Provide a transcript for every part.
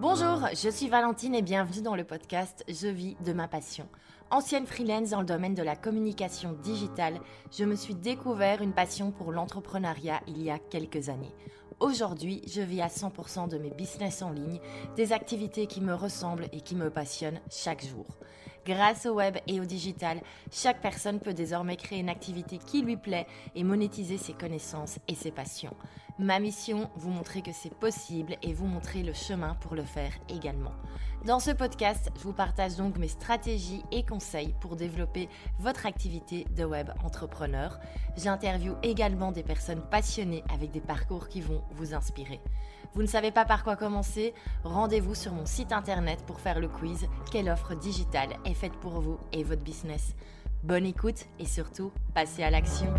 Bonjour, je suis Valentine et bienvenue dans le podcast Je vis de ma passion. Ancienne freelance dans le domaine de la communication digitale, je me suis découvert une passion pour l'entrepreneuriat il y a quelques années. Aujourd'hui, je vis à 100% de mes business en ligne, des activités qui me ressemblent et qui me passionnent chaque jour. Grâce au web et au digital, chaque personne peut désormais créer une activité qui lui plaît et monétiser ses connaissances et ses passions. Ma mission, vous montrer que c'est possible et vous montrer le chemin pour le faire également. Dans ce podcast, je vous partage donc mes stratégies et conseils pour développer votre activité de web entrepreneur. J'interviewe également des personnes passionnées avec des parcours qui vont vous inspirer. Vous ne savez pas par quoi commencer? Rendez-vous sur mon site internet pour faire le quiz. Quelle offre digitale est faite pour vous et votre business? Bonne écoute et surtout, passez à l'action.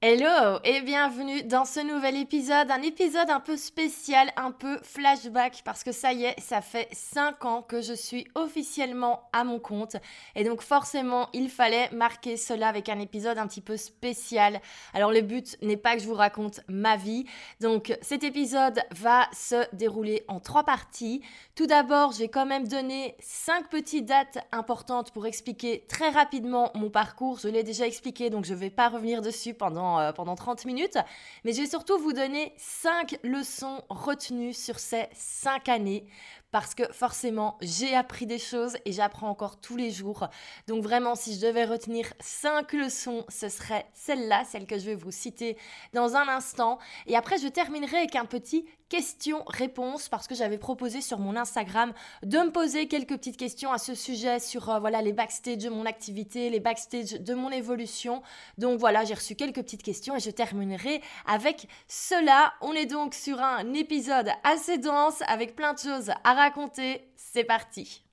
Hello et bienvenue dans ce nouvel épisode, un épisode un peu spécial, un peu flashback parce que ça y est, ça fait 5 ans que je suis officiellement à mon compte et donc forcément il fallait marquer cela avec un épisode un petit peu spécial. Alors le but n'est pas que je vous raconte ma vie, donc cet épisode va se dérouler en trois parties. Tout d'abord, j'ai quand même donné 5 petites dates importantes pour expliquer très rapidement mon parcours, je l'ai déjà expliqué donc je ne vais pas revenir dessus pendant euh, pendant, 30 minutes. Mais je vais surtout vous donner 5 leçons retenues sur ces 5 années parce que forcément, j'ai appris des choses et j'apprends encore tous les jours. Donc vraiment, si je devais retenir cinq leçons, ce serait celle-là, celle que je vais vous citer dans un instant. Et après, je terminerai avec un petit question-réponse parce que j'avais proposé sur mon Instagram de me poser quelques petites questions à ce sujet sur euh, voilà les backstage de mon activité, les backstage de mon évolution. Donc voilà, j'ai reçu quelques petites questions et je terminerai avec cela. On est donc sur un épisode assez dense avec plein de choses à raconter. C'est parti.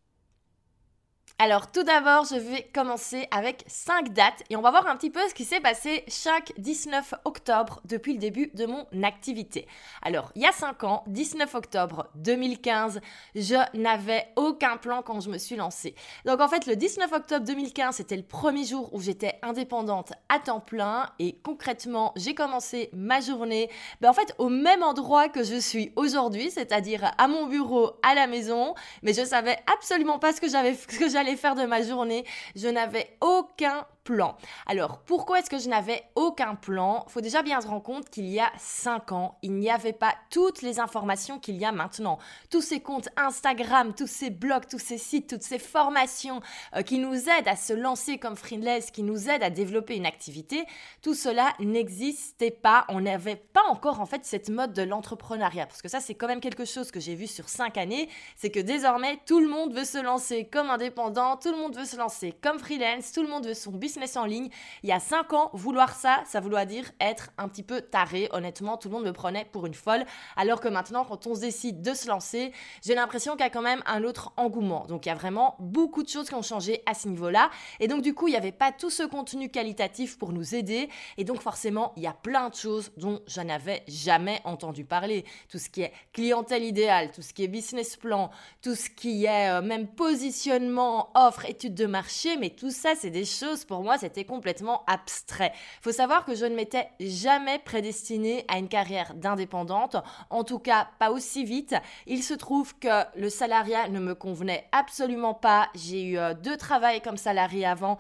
Alors tout d'abord, je vais commencer avec 5 dates et on va voir un petit peu ce qui s'est passé chaque 19 octobre depuis le début de mon activité. Alors, il y a 5 ans, 19 octobre 2015, je n'avais aucun plan quand je me suis lancée. Donc en fait, le 19 octobre 2015, c'était le premier jour où j'étais indépendante à temps plein et concrètement, j'ai commencé ma journée ben, en fait au même endroit que je suis aujourd'hui, c'est-à-dire à mon bureau à la maison, mais je savais absolument pas ce que j'avais ce j'allais faire de ma journée. Je n'avais aucun plan. Alors, pourquoi est-ce que je n'avais aucun plan? Faut déjà bien se rendre compte qu'il y a 5 ans, il n'y avait pas toutes les informations qu'il y a maintenant. Tous ces comptes Instagram, tous ces blogs, tous ces sites, toutes ces formations euh, qui nous aident à se lancer comme freelance, qui nous aident à développer une activité, tout cela n'existait pas. On n'avait pas encore en fait cette mode de l'entrepreneuriat. Parce que ça, c'est quand même quelque chose que j'ai vu sur 5 années. C'est que désormais, tout le monde veut se lancer comme indépendant, tout le monde veut se lancer comme freelance, tout le monde veut son business business en ligne. Il y a 5 ans, vouloir ça, ça voulait dire être un petit peu taré. Honnêtement, tout le monde me prenait pour une folle. Alors que maintenant, quand on se décide de se lancer, j'ai l'impression qu'il y a quand même un autre engouement. Donc il y a vraiment beaucoup de choses qui ont changé à ce niveau-là. Et donc du coup, il n'y avait pas tout ce contenu qualitatif pour nous aider. Et donc forcément, il y a plein de choses dont je n'avais jamais entendu parler. Tout ce qui est clientèle idéale, tout ce qui est business plan, tout ce qui est euh, même positionnement, offre, étude de marché. Mais tout ça, c'est des choses pour c'était complètement abstrait. Faut savoir que je ne m'étais jamais prédestinée à une carrière d'indépendante, en tout cas pas aussi vite. Il se trouve que le salariat ne me convenait absolument pas. J'ai eu euh, deux travails comme salarié avant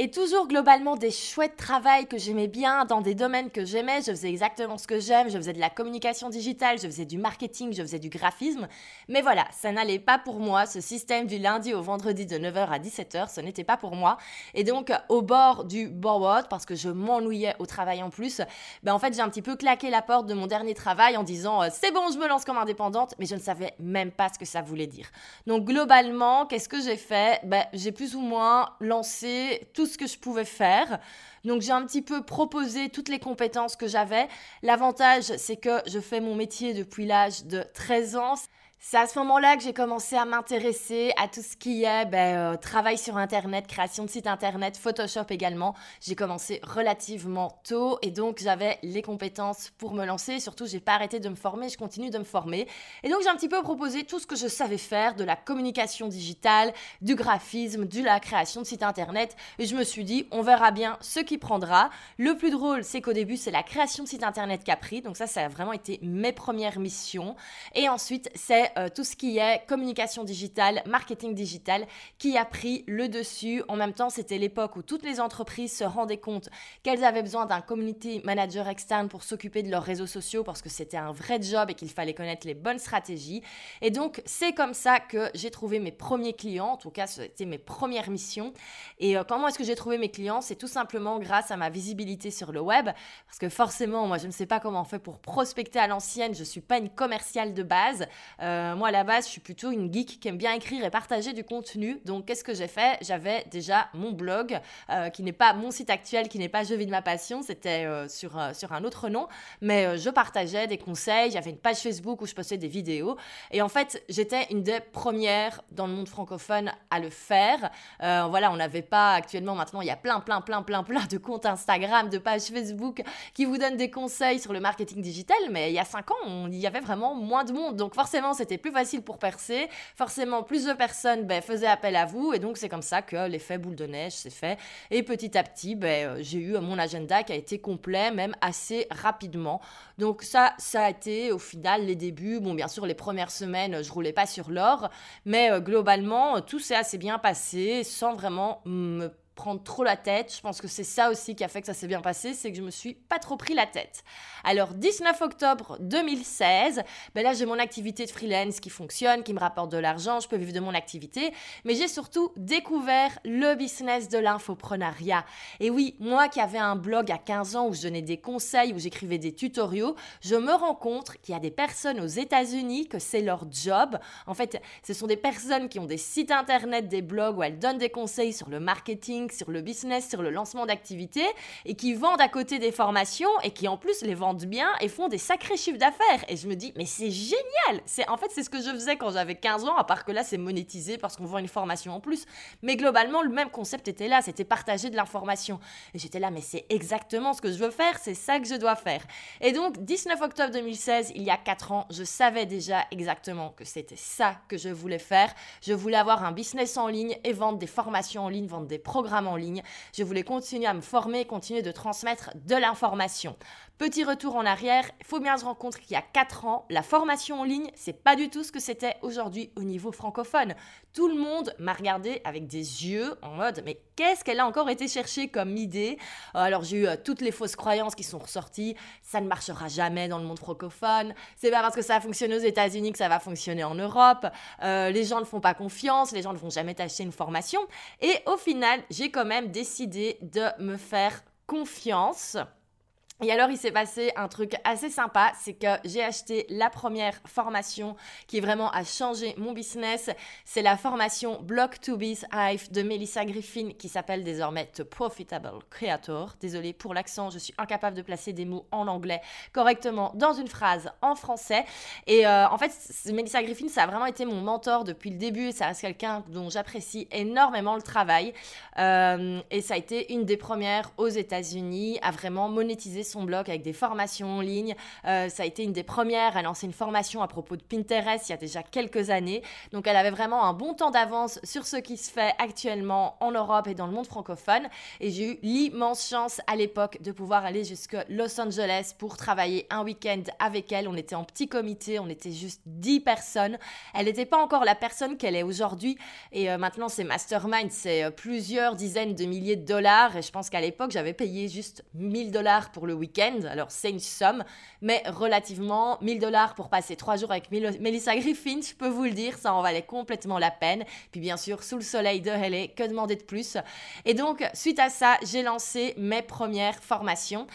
et toujours globalement des chouettes travails que j'aimais bien dans des domaines que j'aimais. Je faisais exactement ce que j'aime. Je faisais de la communication digitale, je faisais du marketing, je faisais du graphisme. Mais voilà, ça n'allait pas pour moi. Ce système du lundi au vendredi de 9h à 17h, ce n'était pas pour moi. Et donc, au bord du board, parce que je m'ennuyais au travail en plus, ben en fait, j'ai un petit peu claqué la porte de mon dernier travail en disant euh, c'est bon, je me lance comme indépendante, mais je ne savais même pas ce que ça voulait dire. Donc, globalement, qu'est-ce que j'ai fait? Ben, J'ai plus ou moins lancé tout ce que je pouvais faire. Donc j'ai un petit peu proposé toutes les compétences que j'avais. L'avantage, c'est que je fais mon métier depuis l'âge de 13 ans. C'est à ce moment-là que j'ai commencé à m'intéresser à tout ce qui est ben, euh, travail sur Internet, création de site Internet, Photoshop également. J'ai commencé relativement tôt et donc j'avais les compétences pour me lancer. Et surtout, j'ai pas arrêté de me former, je continue de me former. Et donc j'ai un petit peu proposé tout ce que je savais faire de la communication digitale, du graphisme, de la création de site Internet. Et je me suis dit, on verra bien ce qui prendra. Le plus drôle, c'est qu'au début, c'est la création de site Internet qui a pris. Donc ça, ça a vraiment été mes premières missions. Et ensuite, c'est euh, tout ce qui est communication digitale, marketing digital qui a pris le dessus. En même temps, c'était l'époque où toutes les entreprises se rendaient compte qu'elles avaient besoin d'un community manager externe pour s'occuper de leurs réseaux sociaux parce que c'était un vrai job et qu'il fallait connaître les bonnes stratégies. Et donc, c'est comme ça que j'ai trouvé mes premiers clients. En tout cas, c'était mes premières missions. Et euh, comment est-ce que j'ai trouvé mes clients? C'est tout simplement grâce à ma visibilité sur le web. Parce que forcément, moi, je ne sais pas comment on fait pour prospecter à l'ancienne. Je ne suis pas une commerciale de base. Euh, euh, moi, à la base, je suis plutôt une geek qui aime bien écrire et partager du contenu. Donc, qu'est-ce que j'ai fait? J'avais déjà mon blog, euh, qui n'est pas mon site actuel, qui n'est pas Je vis de ma passion, c'était euh, sur, sur un autre nom. Mais je partageais des conseils. J'avais une page Facebook où je postais des vidéos. Et en fait, j'étais une des premières dans le monde francophone à le faire. voilà, on n'avait pas actuellement, maintenant, il y a plein, plein, plein, plein, plein de comptes Instagram, de pages Facebook qui vous donnent des conseils sur le marketing digital. Mais il y a cinq ans, il y avait vraiment moins de monde. Donc, forcément, c'était plus facile pour percer. Forcément, plus de personnes ben, faisaient appel à vous. Et donc, c'est comme ça que l'effet boule de neige s'est fait. Et petit à petit, ben, euh, j'ai eu mon agenda qui a été complet, même assez rapidement. Donc, ça, ça a été au final les débuts. Bon, bien sûr, les premières semaines, je roulais pas sur l'or. Mais euh, globalement, tout s'est assez bien passé sans vraiment me prendre trop la tête. Je pense que c'est ça aussi qui a fait que ça s'est bien passé, c'est que je me suis pas trop pris la tête. Alors 19 octobre 2016, ben là j'ai mon activité de freelance qui fonctionne, qui me rapporte de l'argent, je peux vivre de mon activité, mais j'ai surtout découvert le business de l'infoprenariat. Et oui, moi qui avais un blog à 15 ans où je donnais des conseils, où j'écrivais des tutoriaux, je me rends compte qu'il y a des personnes aux États-Unis que c'est leur job. En fait, ce sont des personnes qui ont des sites internet, des blogs où elles donnent des conseils sur le marketing, sur le business, sur le lancement d'activités et qui vendent à côté des formations et qui en plus les vendent bien et font des sacrés chiffres d'affaires. Et je me dis, mais c'est génial C'est En fait, c'est ce que je faisais quand j'avais 15 ans, à part que là, c'est monétisé parce qu'on vend une formation en plus. Mais globalement, le même concept était là, c'était partager de l'information. Et j'étais là, mais c'est exactement ce que je veux faire, c'est ça que je dois faire. Et donc, 19 octobre 2016, il y a 4 ans, je savais déjà exactement que c'était ça que je voulais faire. Je voulais avoir un business en ligne et vendre des formations en ligne, vendre des programmes en ligne. Je voulais continuer à me former, continuer de transmettre de l'information. Petit retour en arrière, il faut bien se rendre compte qu'il y a 4 ans, la formation en ligne, c'est pas du tout ce que c'était aujourd'hui au niveau francophone. Tout le monde m'a regardé avec des yeux en mode mais qu'est-ce qu'elle a encore été chercher comme idée? Alors j'ai eu euh, toutes les fausses croyances qui sont ressorties, ça ne marchera jamais dans le monde francophone, c'est pas parce que ça a fonctionné aux États-Unis que ça va fonctionner en Europe, euh, les gens ne font pas confiance, les gens ne vont jamais t'acheter une formation. Et au final, j'ai quand même décidé de me faire confiance et alors, il s'est passé un truc assez sympa, c'est que j'ai acheté la première formation qui vraiment a changé mon business. C'est la formation Block to Biz Hive de Melissa Griffin qui s'appelle désormais The Profitable Creator. Désolée pour l'accent, je suis incapable de placer des mots en anglais correctement dans une phrase en français. Et euh, en fait, Melissa Griffin, ça a vraiment été mon mentor depuis le début ça reste quelqu'un dont j'apprécie énormément le travail. Euh, et ça a été une des premières aux États-Unis à vraiment monétiser son blog avec des formations en ligne. Euh, ça a été une des premières à lancer une formation à propos de Pinterest il y a déjà quelques années. Donc elle avait vraiment un bon temps d'avance sur ce qui se fait actuellement en Europe et dans le monde francophone. Et j'ai eu l'immense chance à l'époque de pouvoir aller jusque Los Angeles pour travailler un week-end avec elle. On était en petit comité, on était juste 10 personnes. Elle n'était pas encore la personne qu'elle est aujourd'hui. Et euh, maintenant, c'est mastermind, c'est euh, plusieurs dizaines de milliers de dollars. Et je pense qu'à l'époque, j'avais payé juste 1000 dollars pour le week-end. Alors, c'est une somme, mais relativement 1000 dollars pour passer trois jours avec Melissa Griffin, je peux vous le dire, ça en valait complètement la peine. Puis, bien sûr, sous le soleil de LA, que demander de plus? Et donc, suite à ça, j'ai lancé mes premières formations.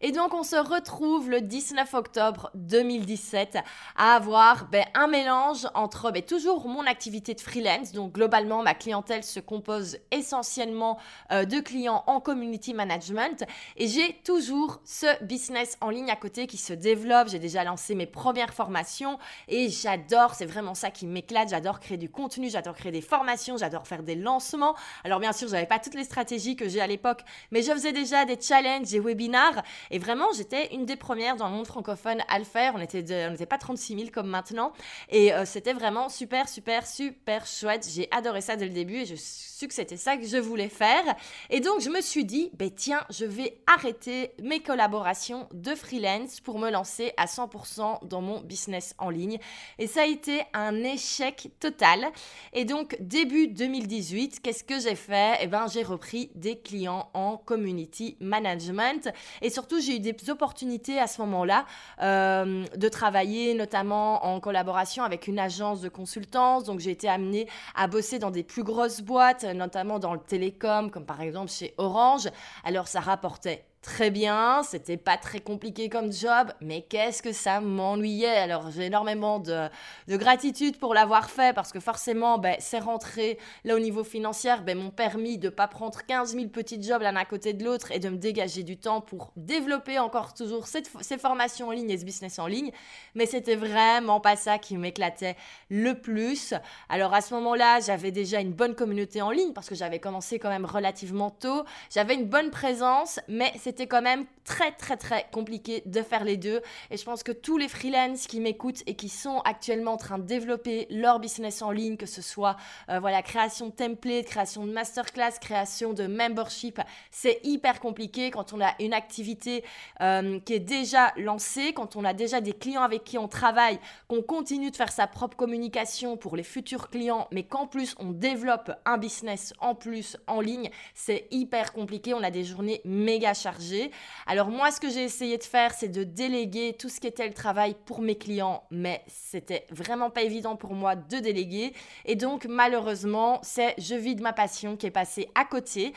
Et donc on se retrouve le 19 octobre 2017 à avoir ben, un mélange entre ben, toujours mon activité de freelance, donc globalement ma clientèle se compose essentiellement euh, de clients en community management et j'ai toujours ce business en ligne à côté qui se développe. J'ai déjà lancé mes premières formations et j'adore, c'est vraiment ça qui m'éclate, j'adore créer du contenu, j'adore créer des formations, j'adore faire des lancements. Alors bien sûr, je n'avais pas toutes les stratégies que j'ai à l'époque, mais je faisais déjà des challenges, des webinars et vraiment, j'étais une des premières dans le monde francophone à le faire. On n'était pas 36 000 comme maintenant. Et euh, c'était vraiment super, super, super chouette. J'ai adoré ça dès le début et je suis que c'était ça que je voulais faire. Et donc, je me suis dit, ben tiens, je vais arrêter mes collaborations de freelance pour me lancer à 100% dans mon business en ligne. Et ça a été un échec total. Et donc, début 2018, qu'est-ce que j'ai fait? Eh ben, j'ai repris des clients en community management. Et surtout, j'ai eu des opportunités à ce moment-là euh, de travailler notamment en collaboration avec une agence de consultance. Donc j'ai été amenée à bosser dans des plus grosses boîtes, notamment dans le télécom, comme par exemple chez Orange. Alors ça rapportait très bien, c'était pas très compliqué comme job, mais qu'est-ce que ça m'ennuyait. Alors j'ai énormément de, gratitude pour l'avoir fait parce que forcément, ben, ces rentrées là au niveau financier ben, m'ont permis de pas prendre 15 000 petits jobs l'un à côté de l'autre et de me dégager du temps pour développer encore toujours ces formations en ligne et ce business en ligne. Mais c'était vraiment pas ça qui m'éclatait le plus. Alors à ce moment-là, j'avais déjà une bonne communauté en ligne parce que j'avais commencé quand même relativement tôt. J'avais une bonne présence, mais c'était quand même très très très compliqué de faire les deux. Et je pense que tous les freelances qui m'écoutent et qui sont actuellement en train de développer leur business en ligne, que ce soit euh, voilà création de template, création de masterclass, création de membership, c'est hyper compliqué quand on a une activité euh, qui est déjà lancée, quand on a déjà des clients avec qui on travaille, qu'on continue de faire sa propre communication pour les futurs clients, mais qu'en plus on développe un business en plus en ligne, c'est hyper compliqué. On a des journées méga chargées alors moi, ce que j'ai essayé de faire, c'est de déléguer tout ce qui était le travail pour mes clients, mais c'était vraiment pas évident pour moi de déléguer. Et donc, malheureusement, c'est je vis de ma passion qui est passée à côté.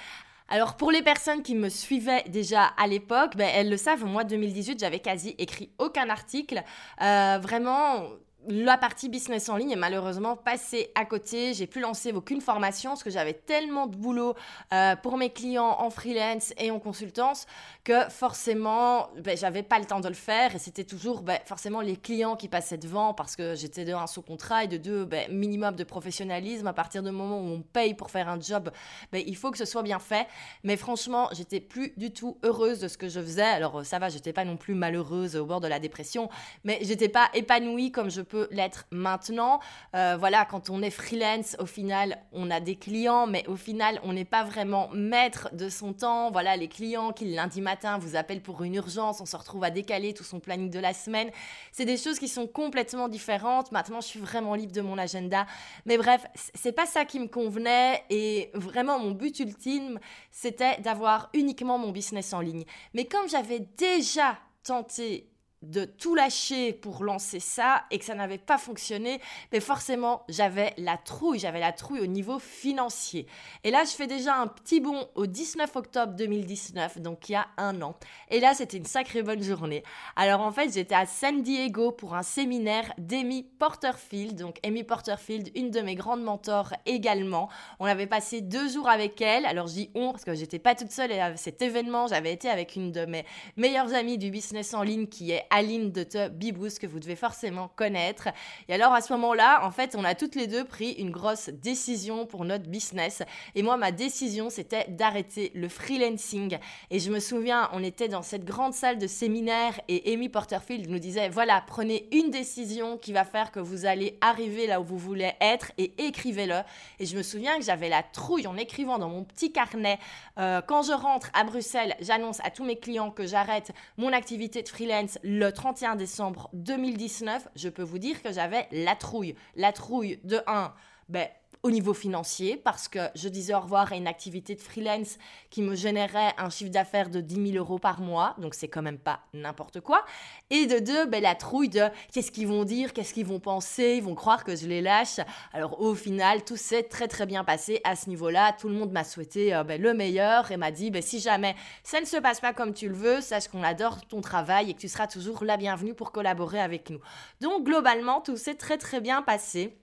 Alors pour les personnes qui me suivaient déjà à l'époque, ben, elles le savent, moi 2018, j'avais quasi écrit aucun article. Euh, vraiment, la partie business en ligne est malheureusement passée à côté. J'ai pu lancer aucune formation parce que j'avais tellement de boulot euh, pour mes clients en freelance et en consultance que forcément, ben, j'avais pas le temps de le faire et c'était toujours ben, forcément les clients qui passaient devant parce que j'étais de un sous contrat et de deux ben, minimum de professionnalisme. À partir du moment où on paye pour faire un job, ben, il faut que ce soit bien fait. Mais franchement, j'étais plus du tout heureuse de ce que je faisais. Alors ça va, j'étais pas non plus malheureuse au bord de la dépression, mais j'étais pas épanouie comme je l'être maintenant. Euh, voilà, quand on est freelance, au final, on a des clients, mais au final, on n'est pas vraiment maître de son temps. Voilà, les clients qui lundi matin vous appellent pour une urgence, on se retrouve à décaler tout son planning de la semaine. C'est des choses qui sont complètement différentes. Maintenant, je suis vraiment libre de mon agenda. Mais bref, c'est pas ça qui me convenait et vraiment mon but ultime, c'était d'avoir uniquement mon business en ligne. Mais comme j'avais déjà tenté de tout lâcher pour lancer ça et que ça n'avait pas fonctionné, mais forcément j'avais la trouille, j'avais la trouille au niveau financier. Et là je fais déjà un petit bond au 19 octobre 2019, donc il y a un an. Et là c'était une sacrée bonne journée. Alors en fait j'étais à San Diego pour un séminaire d'Amy Porterfield, donc Amy Porterfield, une de mes grandes mentors également. On avait passé deux jours avec elle, alors je dis on parce que j'étais pas toute seule à cet événement, j'avais été avec une de mes meilleures amies du business en ligne qui est Aline de The Bibous que vous devez forcément connaître. Et alors à ce moment-là, en fait, on a toutes les deux pris une grosse décision pour notre business. Et moi, ma décision, c'était d'arrêter le freelancing. Et je me souviens, on était dans cette grande salle de séminaire et Amy Porterfield nous disait, voilà, prenez une décision qui va faire que vous allez arriver là où vous voulez être et écrivez-le. Et je me souviens que j'avais la trouille en écrivant dans mon petit carnet. Euh, quand je rentre à Bruxelles, j'annonce à tous mes clients que j'arrête mon activité de freelance le 31 décembre 2019, je peux vous dire que j'avais la trouille. La trouille de 1, ben, au niveau financier parce que je disais au revoir à une activité de freelance qui me générait un chiffre d'affaires de 10 000 euros par mois, donc c'est quand même pas n'importe quoi. Et de deux, ben, la trouille de qu'est-ce qu'ils vont dire, qu'est-ce qu'ils vont penser, ils vont croire que je les lâche. Alors au final, tout s'est très très bien passé à ce niveau-là. Tout le monde m'a souhaité euh, ben, le meilleur et m'a dit ben, si jamais ça ne se passe pas comme tu le veux, sache qu'on adore ton travail et que tu seras toujours la bienvenue pour collaborer avec nous. Donc globalement, tout s'est très très bien passé.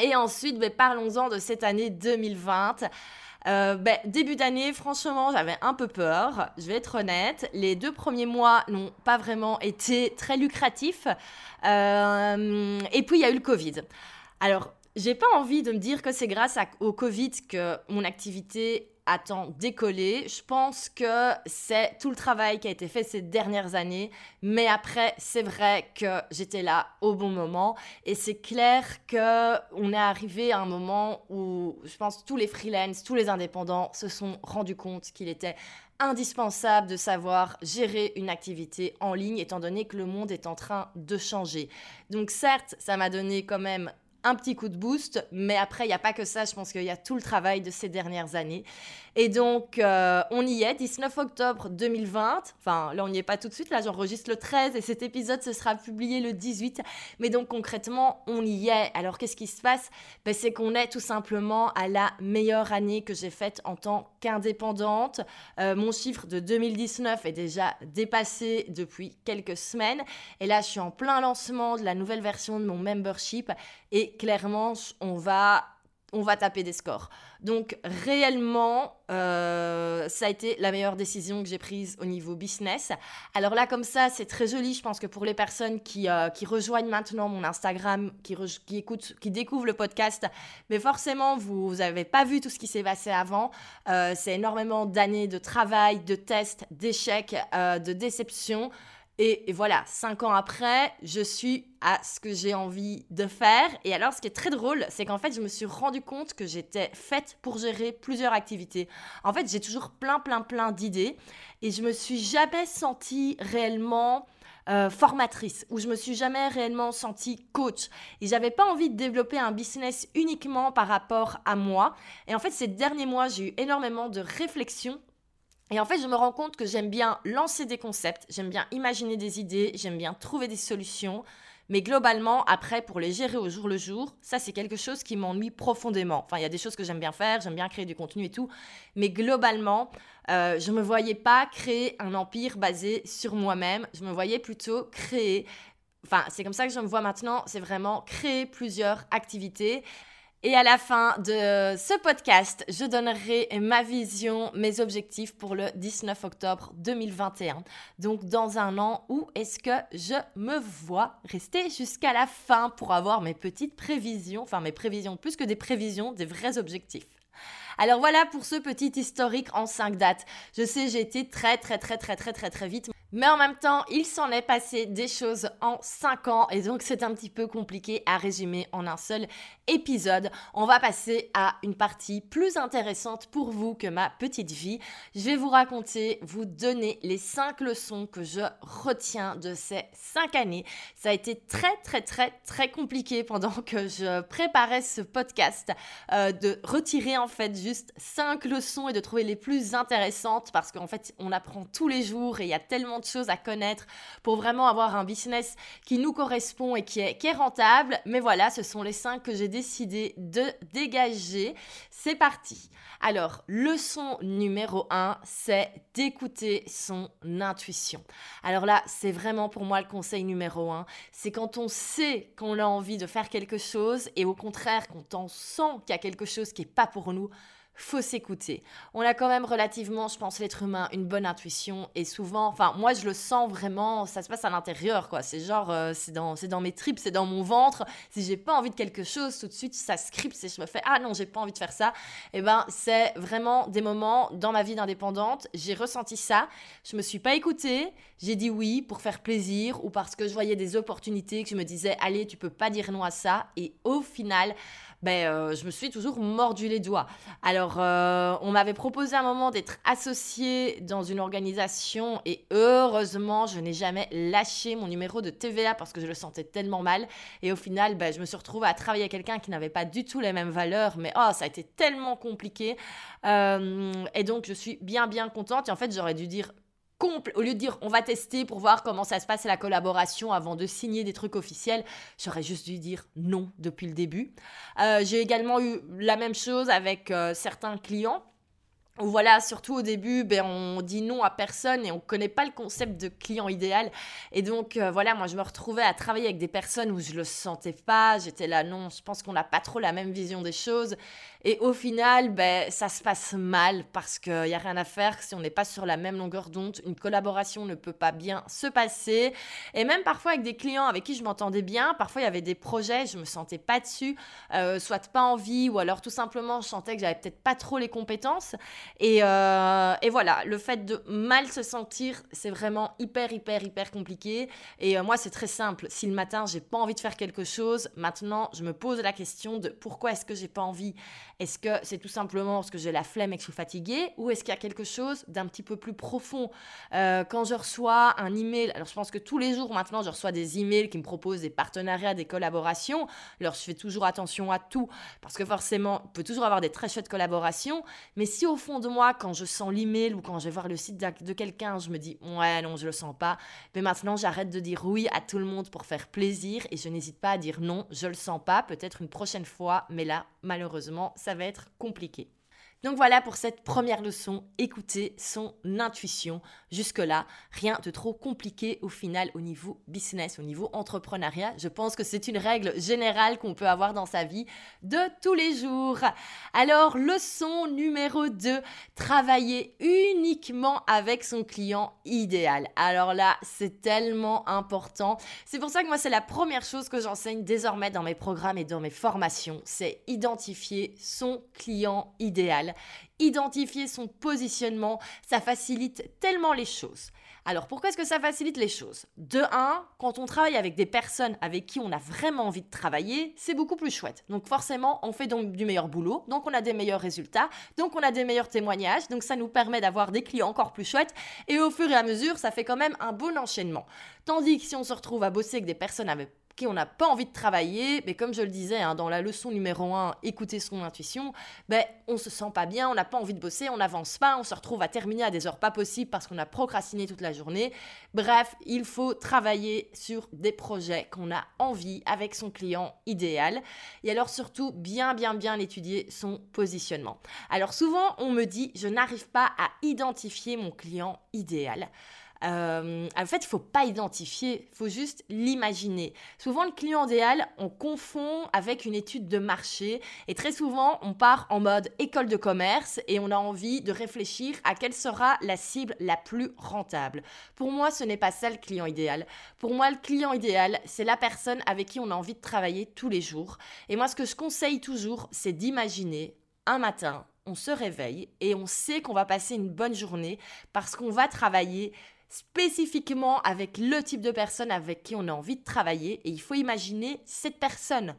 Et ensuite, ben, parlons-en de cette année 2020. Euh, ben, début d'année, franchement, j'avais un peu peur. Je vais être honnête. Les deux premiers mois n'ont pas vraiment été très lucratifs. Euh, et puis, il y a eu le Covid. Alors, j'ai pas envie de me dire que c'est grâce au Covid que mon activité attend décoller. Je pense que c'est tout le travail qui a été fait ces dernières années. Mais après, c'est vrai que j'étais là au bon moment. Et c'est clair qu'on est arrivé à un moment où je pense tous les freelances, tous les indépendants se sont rendus compte qu'il était indispensable de savoir gérer une activité en ligne étant donné que le monde est en train de changer. Donc certes, ça m'a donné quand même un petit coup de boost, mais après, il n'y a pas que ça, je pense qu'il y a tout le travail de ces dernières années. Et donc, euh, on y est, 19 octobre 2020. Enfin, là, on n'y est pas tout de suite, là, j'enregistre le 13 et cet épisode, ce sera publié le 18. Mais donc, concrètement, on y est. Alors, qu'est-ce qui se passe? Ben, C'est qu'on est tout simplement à la meilleure année que j'ai faite en tant qu'indépendante. Euh, mon chiffre de 2019 est déjà dépassé depuis quelques semaines. Et là, je suis en plein lancement de la nouvelle version de mon membership. Et clairement, on va, on va taper des scores. Donc réellement, euh, ça a été la meilleure décision que j'ai prise au niveau business. Alors là, comme ça, c'est très joli. Je pense que pour les personnes qui, euh, qui rejoignent maintenant mon Instagram, qui, qui, écoutent, qui découvrent le podcast, mais forcément, vous n'avez pas vu tout ce qui s'est passé avant. Euh, c'est énormément d'années de travail, de tests, d'échecs, de déceptions. Et, voilà, cinq ans après, je suis à ce que j'ai envie de faire. Et alors, ce qui est très drôle, c'est qu'en fait, je me suis rendu compte que j'étais faite pour gérer plusieurs activités. En fait, j'ai toujours plein, plein, plein d'idées. Et je me suis jamais sentie réellement euh, formatrice, ou je me suis jamais réellement sentie coach. Et j'avais pas envie de développer un business uniquement par rapport à moi. Et en fait, ces derniers mois, j'ai eu énormément de réflexions et en fait, je me rends compte que j'aime bien lancer des concepts, j'aime bien imaginer des idées, j'aime bien trouver des solutions. Mais globalement, après, pour les gérer au jour le jour, ça, c'est quelque chose qui m'ennuie profondément. Enfin, il y a des choses que j'aime bien faire, j'aime bien créer du contenu et tout. Mais globalement, euh, je ne me voyais pas créer un empire basé sur moi-même. Je me voyais plutôt créer. Enfin, c'est comme ça que je me vois maintenant. C'est vraiment créer plusieurs activités. Et à la fin de ce podcast, je donnerai ma vision, mes objectifs pour le 19 octobre 2021. Donc dans un an, où est-ce que je me vois rester jusqu'à la fin pour avoir mes petites prévisions, enfin mes prévisions plus que des prévisions, des vrais objectifs? Alors voilà pour ce petit historique en 5 dates. Je sais, j'ai été très très très très très très très vite. Mais en même temps, il s'en est passé des choses en 5 ans et donc c'est un petit peu compliqué à résumer en un seul épisode. On va passer à une partie plus intéressante pour vous que ma petite vie. Je vais vous raconter, vous donner les 5 leçons que je retiens de ces 5 années. Ça a été très très très très compliqué pendant que je préparais ce podcast euh, de retirer en fait juste 5 leçons et de trouver les plus intéressantes parce qu'en fait on apprend tous les jours et il y a tellement de choses à connaître pour vraiment avoir un business qui nous correspond et qui est, qui est rentable. Mais voilà, ce sont les cinq que j'ai décidé de dégager. C'est parti. Alors, leçon numéro un, c'est d'écouter son intuition. Alors là, c'est vraiment pour moi le conseil numéro un. C'est quand on sait qu'on a envie de faire quelque chose et au contraire, quand on sent qu'il y a quelque chose qui n'est pas pour nous, faut s'écouter. On a quand même relativement, je pense, l'être humain, une bonne intuition et souvent, enfin, moi je le sens vraiment, ça se passe à l'intérieur, quoi. C'est genre, euh, c'est dans, dans mes tripes, c'est dans mon ventre. Si j'ai pas envie de quelque chose, tout de suite, ça scripte et je me fais, ah non, j'ai pas envie de faire ça. Et eh ben, c'est vraiment des moments dans ma vie d'indépendante, j'ai ressenti ça. Je me suis pas écoutée, j'ai dit oui pour faire plaisir ou parce que je voyais des opportunités que je me disais, allez, tu peux pas dire non à ça. Et au final, ben, euh, je me suis toujours mordu les doigts. Alors, euh, on m'avait proposé un moment d'être associé dans une organisation et heureusement, je n'ai jamais lâché mon numéro de TVA parce que je le sentais tellement mal. Et au final, ben, je me suis retrouvée à travailler avec quelqu'un qui n'avait pas du tout les mêmes valeurs, mais oh, ça a été tellement compliqué. Euh, et donc, je suis bien, bien contente. Et en fait, j'aurais dû dire au lieu de dire on va tester pour voir comment ça se passe la collaboration avant de signer des trucs officiels, j'aurais juste dû dire non depuis le début. Euh, j'ai également eu la même chose avec euh, certains clients voilà, surtout au début, ben, on dit non à personne et on ne connaît pas le concept de client idéal. Et donc, euh, voilà, moi, je me retrouvais à travailler avec des personnes où je ne le sentais pas. J'étais là, non, je pense qu'on n'a pas trop la même vision des choses. Et au final, ben, ça se passe mal parce qu'il n'y a rien à faire si on n'est pas sur la même longueur d'onde. Une collaboration ne peut pas bien se passer. Et même parfois avec des clients avec qui je m'entendais bien, parfois il y avait des projets, je ne me sentais pas dessus, euh, soit pas envie, ou alors tout simplement je sentais que j'avais peut-être pas trop les compétences. Euh, et, voilà, le fait de mal se sentir, c'est vraiment hyper, hyper, hyper compliqué. Et euh, moi, c'est très simple. Si le matin, j'ai pas envie de faire quelque chose, maintenant, je me pose la question de pourquoi est-ce que j'ai pas envie? Est-ce que c'est tout simplement parce que j'ai la flemme et que je suis fatiguée Ou est-ce qu'il y a quelque chose d'un petit peu plus profond? Euh, Quand je reçois un email, alors je pense que tous les jours maintenant, je reçois des emails qui me proposent des partenariats, des collaborations. Alors, je fais toujours attention à tout parce que forcément, on peut toujours avoir des très chouettes collaborations. Mais si au fond, de moi, quand je sens l'email ou quand je vais voir le site de quelqu'un, je me dis ouais, non, je le sens pas. Mais maintenant, j'arrête de dire oui à tout le monde pour faire plaisir et je n'hésite pas à dire non, je le sens pas, peut-être une prochaine fois, mais là, malheureusement, ça va être compliqué. Donc voilà pour cette première leçon, écouter son intuition. Jusque-là, rien de trop compliqué au final au niveau business, au niveau entrepreneuriat. Je pense que c'est une règle générale qu'on peut avoir dans sa vie de tous les jours. Alors, leçon numéro 2, travailler uniquement avec son client idéal. Alors là, c'est tellement important. C'est pour ça que moi, c'est la première chose que j'enseigne désormais dans mes programmes et dans mes formations, c'est identifier son client idéal identifier son positionnement, ça facilite tellement les choses. Alors pourquoi est-ce que ça facilite les choses? De un, quand on travaille avec des personnes avec qui on a vraiment envie de travailler, c'est beaucoup plus chouette. Donc forcément, on fait du meilleur boulot, donc on a des meilleurs résultats, donc on a des meilleurs témoignages, donc ça nous permet d'avoir des clients encore plus chouettes, et au fur et à mesure, ça fait quand même un bon enchaînement. Tandis que si on se retrouve à bosser avec des personnes avec qui on n'a pas envie de travailler, mais comme je le disais hein, dans la leçon numéro 1, écouter son intuition, ben, on se sent pas bien, on n'a pas envie de bosser, on n'avance pas, on se retrouve à terminer à des heures pas possibles parce qu'on a procrastiné toute la journée. Bref, il faut travailler sur des projets qu'on a envie avec son client idéal. Et alors surtout, bien, bien, bien étudier son positionnement. Alors souvent, on me dit, je n'arrive pas à identifier mon client idéal. Euh, en fait, il faut pas identifier, il faut juste l'imaginer. Souvent, le client idéal, on confond avec une étude de marché et très souvent, on part en mode école de commerce et on a envie de réfléchir à quelle sera la cible la plus rentable. Pour moi, ce n'est pas ça le client idéal. Pour moi, le client idéal, c'est la personne avec qui on a envie de travailler tous les jours. Et moi, ce que je conseille toujours, c'est d'imaginer un matin, on se réveille et on sait qu'on va passer une bonne journée parce qu'on va travailler spécifiquement avec le type de personne avec qui on a envie de travailler et il faut imaginer cette personne.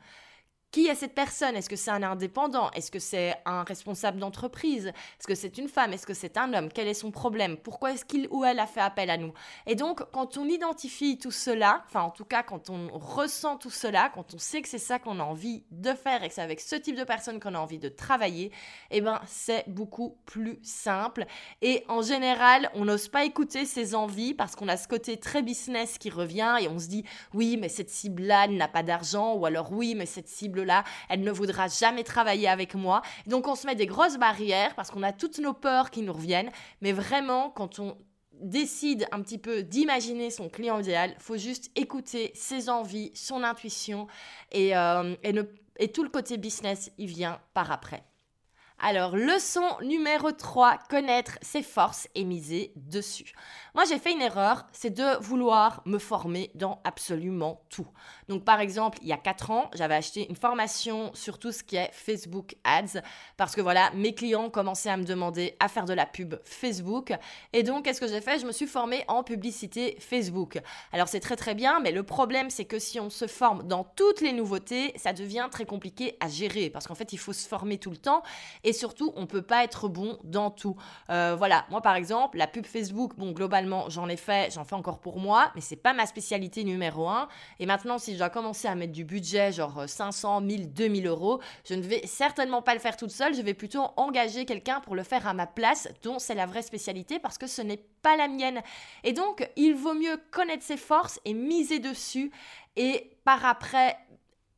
Qui est cette personne? Est-ce que c'est un indépendant? Est-ce que c'est un responsable d'entreprise? Est-ce que c'est une femme? Est-ce que c'est un homme? Quel est son problème? Pourquoi est-ce qu'il ou elle a fait appel à nous? Et donc, quand on identifie tout cela, enfin en tout cas quand on ressent tout cela, quand on sait que c'est ça qu'on a envie de faire et que c'est avec ce type de personne qu'on a envie de travailler, eh ben c'est beaucoup plus simple. Et en général, on n'ose pas écouter ses envies parce qu'on a ce côté très business qui revient et on se dit oui, mais cette cible-là n'a pas d'argent ou alors oui, mais cette cible elle ne voudra jamais travailler avec moi. Donc on se met des grosses barrières parce qu'on a toutes nos peurs qui nous reviennent. Mais vraiment, quand on décide un petit peu d'imaginer son client idéal, faut juste écouter ses envies, son intuition et, euh, et, et tout le côté business, il vient par après. Alors, leçon numéro 3, connaître ses forces et miser dessus. Moi, j'ai fait une erreur, c'est de vouloir me former dans absolument tout. Donc, par exemple, il y a 4 ans, j'avais acheté une formation sur tout ce qui est Facebook Ads parce que voilà, mes clients commençaient à me demander à faire de la pub Facebook. Et donc, qu'est-ce que j'ai fait? Je me suis formée en publicité Facebook. Alors, c'est très très bien, mais le problème, c'est que si on se forme dans toutes les nouveautés, ça devient très compliqué à gérer parce qu'en fait, il faut se former tout le temps surtout, on peut pas être bon dans tout. Euh, voilà, moi par exemple, la pub Facebook, bon, globalement, j'en ai fait, j'en fais encore pour moi, mais c'est pas ma spécialité numéro un. Et maintenant, si je dois commencer à mettre du budget, genre 500, 1000, 2000 euros, je ne vais certainement pas le faire toute seule. Je vais plutôt engager quelqu'un pour le faire à ma place, dont c'est la vraie spécialité, parce que ce n'est pas la mienne. Et donc, il vaut mieux connaître ses forces et miser dessus, et par après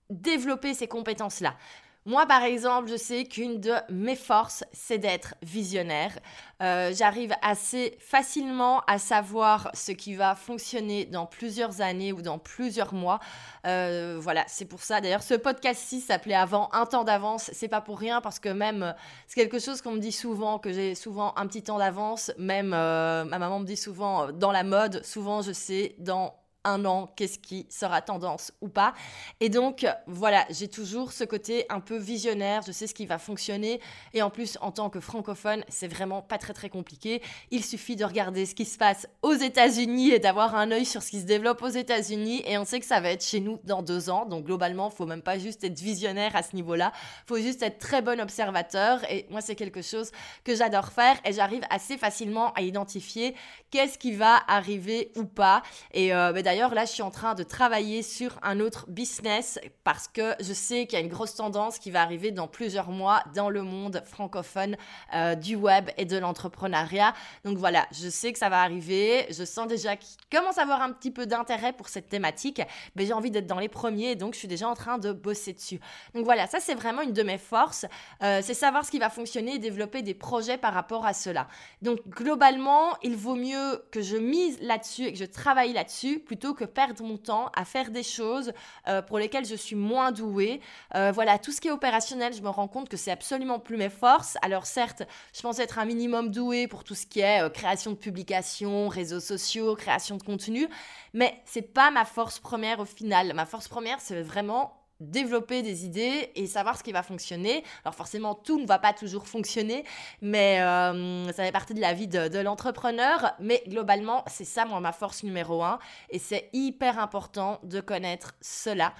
développer ces compétences-là. Moi, par exemple, je sais qu'une de mes forces, c'est d'être visionnaire. Euh, j'arrive assez facilement à savoir ce qui va fonctionner dans plusieurs années ou dans plusieurs mois. Euh, voilà, c'est pour ça. D'ailleurs, ce podcast-ci s'appelait avant Un temps d'avance. C'est pas pour rien parce que même, c'est quelque chose qu'on me dit souvent, que j'ai souvent un petit temps d'avance. Même euh, ma maman me dit souvent, dans la mode, souvent je sais dans un an, qu'est-ce qui sera tendance ou pas. Et donc, voilà, j'ai toujours ce côté un peu visionnaire, je sais ce qui va fonctionner. Et en plus, en tant que francophone, c'est vraiment pas très très compliqué. Il suffit de regarder ce qui se passe aux États-Unis et d'avoir un œil sur ce qui se développe aux États-Unis. Et on sait que ça va être chez nous dans deux ans. Donc, globalement, faut même pas juste être visionnaire à ce niveau-là. faut juste être très bon observateur. Et moi, c'est quelque chose que j'adore faire. Et j'arrive assez facilement à identifier qu'est-ce qui va arriver ou pas. Et euh, ben, d'ailleurs, là, je suis en train de travailler sur un autre business parce que je sais qu'il y a une grosse tendance qui va arriver dans plusieurs mois dans le monde francophone euh, du web et de l'entrepreneuriat. Donc voilà, je sais que ça va arriver. Je sens déjà qu'il commence à avoir un petit peu d'intérêt pour cette thématique. Mais j'ai envie d'être dans les premiers, donc je suis déjà en train de bosser dessus. Donc voilà, ça c'est vraiment une de mes forces. Euh, c'est savoir ce qui va fonctionner et développer des projets par rapport à cela. Donc globalement, il vaut mieux que je mise là-dessus et que je travaille là-dessus plutôt que perdre mon temps à faire des choses euh, pour lesquelles je suis moins douée. Euh, voilà, tout ce qui est opérationnel, je me rends compte que c'est absolument plus mes forces. Alors certes, je pense être un minimum douée pour tout ce qui est euh, création de publications, réseaux sociaux, création de contenu, mais c'est pas ma force première au final. Ma force première, c'est vraiment développer des idées et savoir ce qui va fonctionner. Alors forcément, tout ne va pas toujours fonctionner, mais euh, ça fait partie de la vie de, de l'entrepreneur. Mais globalement, c'est ça, moi, ma force numéro un. Et c'est hyper important de connaître cela.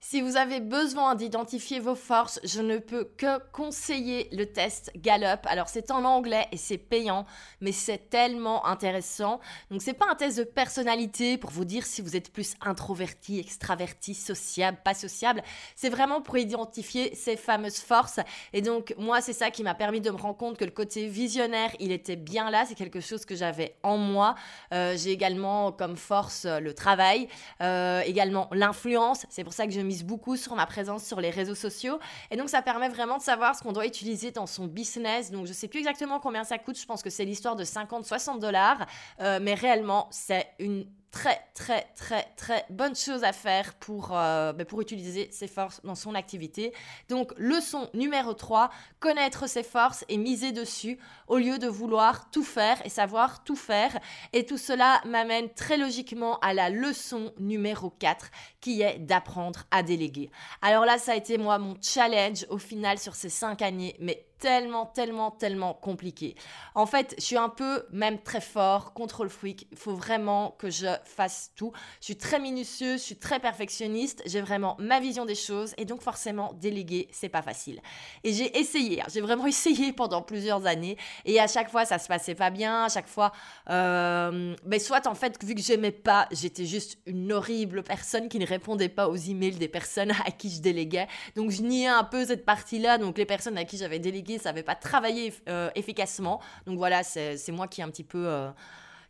Si vous avez besoin d'identifier vos forces, je ne peux que conseiller le test Gallup. Alors c'est en anglais et c'est payant, mais c'est tellement intéressant. Donc c'est pas un test de personnalité pour vous dire si vous êtes plus introverti, extraverti, sociable, pas sociable. C'est vraiment pour identifier ces fameuses forces. Et donc moi c'est ça qui m'a permis de me rendre compte que le côté visionnaire, il était bien là. C'est quelque chose que j'avais en moi. Euh, j'ai également comme force le travail, euh, également l'influence. C'est pour ça que je mise beaucoup sur ma présence sur les réseaux sociaux. Et donc, ça permet vraiment de savoir ce qu'on doit utiliser dans son business. Donc, je sais plus exactement combien ça coûte. Je pense que c'est l'histoire de 50-60 dollars. Euh, mais réellement, c'est une très très très très bonne chose à faire pour, euh, ben, pour utiliser ses forces dans son activité. Donc leçon numéro 3, connaître ses forces et miser dessus au lieu de vouloir tout faire et savoir tout faire. Et tout cela m'amène très logiquement à la leçon numéro 4 qui est d'apprendre à déléguer. Alors là, ça a été moi mon challenge au final sur ces 5 années, mais tellement, tellement, tellement compliqué. En fait, je suis un peu, même très fort, contrôle freak. Il faut vraiment que je fasse tout. Je suis très minutieuse, je suis très perfectionniste. J'ai vraiment ma vision des choses et donc forcément, déléguer, c'est pas facile. Et j'ai essayé, hein. j'ai vraiment essayé pendant plusieurs années et à chaque fois, ça se passait pas bien. À chaque fois, euh, soit en fait, vu que j'aimais pas, j'étais juste une horrible personne qui ne répondait pas aux emails des personnes à qui je déléguais. Donc, je niais un peu cette partie-là. Donc, les personnes à qui j'avais délégué ça n'avait pas travaillé euh, efficacement. Donc voilà, c'est moi qui ai un petit peu euh,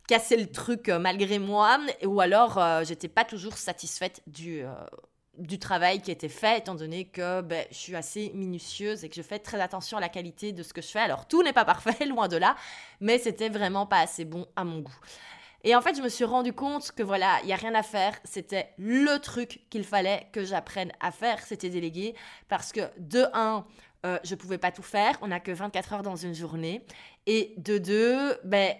cassé le truc euh, malgré moi. Ou alors, j'étais pas toujours satisfaite du du travail qui était fait, étant donné que ben, je suis assez minutieuse et que je fais très attention à la qualité de ce que je fais. Alors tout n'est pas parfait, loin de là, mais c'était vraiment pas assez bon à mon goût. Et en fait, je me suis rendu compte que voilà, il y a rien à faire. C'était le truc qu'il fallait que j'apprenne à faire, c'était déléguer. Parce que de un, euh, je pouvais pas tout faire, on n'a que 24 heures dans une journée. Et de deux, ben,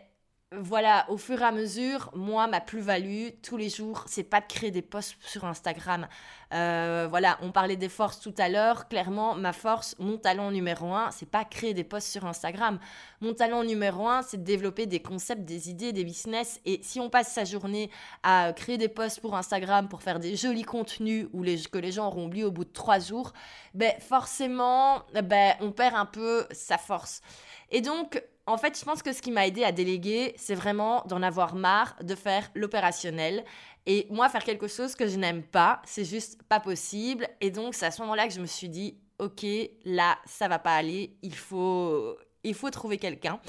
voilà, au fur et à mesure, moi, ma plus-value tous les jours, c'est pas de créer des posts sur Instagram. Euh, voilà, on parlait des forces tout à l'heure. Clairement, ma force, mon talent numéro un, c'est pas créer des posts sur Instagram. Mon talent numéro un, c'est de développer des concepts, des idées, des business. Et si on passe sa journée à créer des posts pour Instagram pour faire des jolis contenus les, que les gens auront oublié au bout de trois jours, ben forcément, ben on perd un peu sa force. Et donc, en fait, je pense que ce qui m'a aidé à déléguer, c'est vraiment d'en avoir marre de faire l'opérationnel. Et moi, faire quelque chose que je n'aime pas, c'est juste pas possible. Et donc, c'est à ce moment-là que je me suis dit, ok, là, ça va pas aller. Il faut, il faut trouver quelqu'un.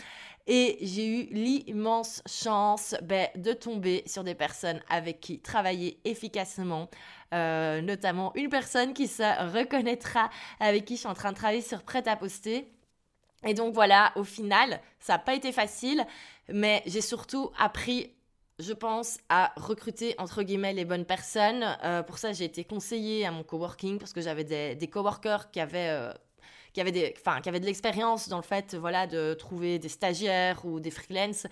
Et j'ai eu l'immense chance ben, de tomber sur des personnes avec qui travailler efficacement, euh, notamment une personne qui se reconnaîtra, avec qui je suis en train de travailler sur Prêt à poster et donc voilà, au final, ça n'a pas été facile, mais j'ai surtout appris, je pense, à recruter entre guillemets les bonnes personnes. Euh, pour ça, j'ai été conseillée à mon coworking parce que j'avais des, coworkers qui avaient euh, qui des, qui avaient de l'expérience dans le fait voilà, de trouver des stagiaires ou des freelances.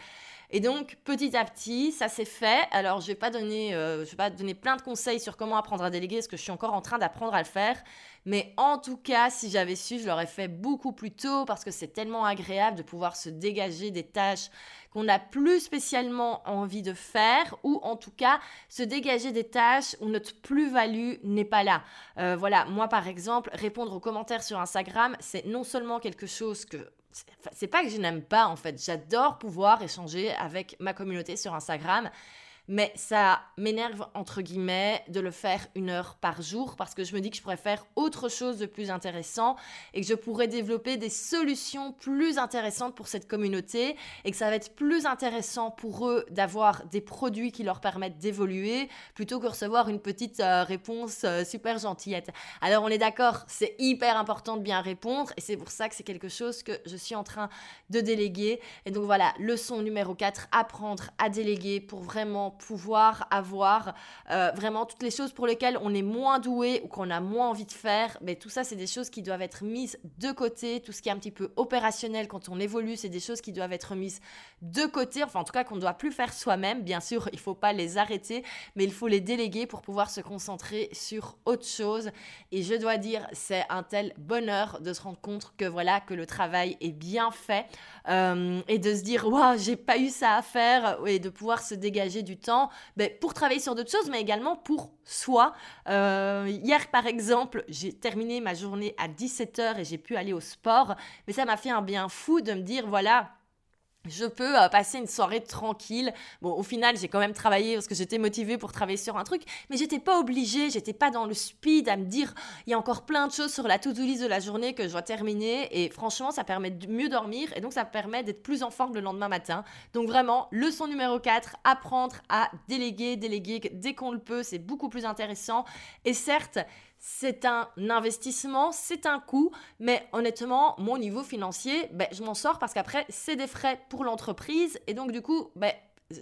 Et donc, petit à petit, ça s'est fait. Alors, je ne vais, pas donner, euh, vais pas donner plein de conseils sur comment apprendre à déléguer, parce que je suis encore en train d'apprendre à le faire. Mais en tout cas, si j'avais su, je l'aurais fait beaucoup plus tôt, parce que c'est tellement agréable de pouvoir se dégager des tâches qu'on n'a plus spécialement envie de faire, ou en tout cas, se dégager des tâches où notre plus-value n'est pas là. Euh, voilà, moi par exemple, répondre aux commentaires sur Instagram, c'est non seulement quelque chose que c'est pas que je n'aime pas en fait, j'adore pouvoir échanger avec ma communauté sur Instagram, mais ça m'énerve entre guillemets de le faire une heure par jour parce que je me dis que je pourrais faire autre chose de plus intéressant et que je pourrais développer des solutions plus intéressantes pour cette communauté et que ça va être plus intéressant pour eux d'avoir des produits qui leur permettent d'évoluer plutôt que recevoir une petite euh, réponse euh, super gentillette. Alors on est d'accord, c'est hyper important de bien répondre et c'est pour ça que c'est quelque chose que je suis en train de déléguer. Et donc voilà, leçon numéro 4, apprendre à déléguer pour vraiment pouvoir avoir euh, vraiment toutes les choses pour lesquelles on est moins doué ou qu'on a moins envie de faire. Mais tout ça, c'est des choses qui doivent être mises de côté. Tout ce qui est un petit peu opérationnel quand on évolue, c'est des choses qui doivent être mises de côté. Enfin, en tout cas, qu'on ne doit plus faire soi-même. Bien sûr, il ne faut pas les arrêter, mais il faut les déléguer pour pouvoir se concentrer sur autre chose. Et je dois dire, c'est un tel bonheur de se rendre compte que voilà, que le travail est bien fait euh, et de se dire, waouh, j'ai pas eu ça à faire et de pouvoir se dégager du ben, pour travailler sur d'autres choses, mais également pour soi. Euh, hier, par exemple, j'ai terminé ma journée à 17h et j'ai pu aller au sport, mais ça m'a fait un bien fou de me dire, voilà, je peux euh, passer une soirée tranquille. Bon, au final, j'ai quand même travaillé parce que j'étais motivée pour travailler sur un truc, mais j'étais pas obligée, j'étais pas dans le speed à me dire il y a encore plein de choses sur la to-do list de la journée que je dois terminer et franchement, ça permet de mieux dormir et donc ça permet d'être plus en forme le lendemain matin. Donc vraiment, leçon numéro 4, apprendre à déléguer, déléguer dès qu'on le peut, c'est beaucoup plus intéressant et certes, c'est un investissement, c'est un coût, mais honnêtement, mon niveau financier, ben, je m'en sors parce qu'après, c'est des frais pour l'entreprise et donc du coup, ben,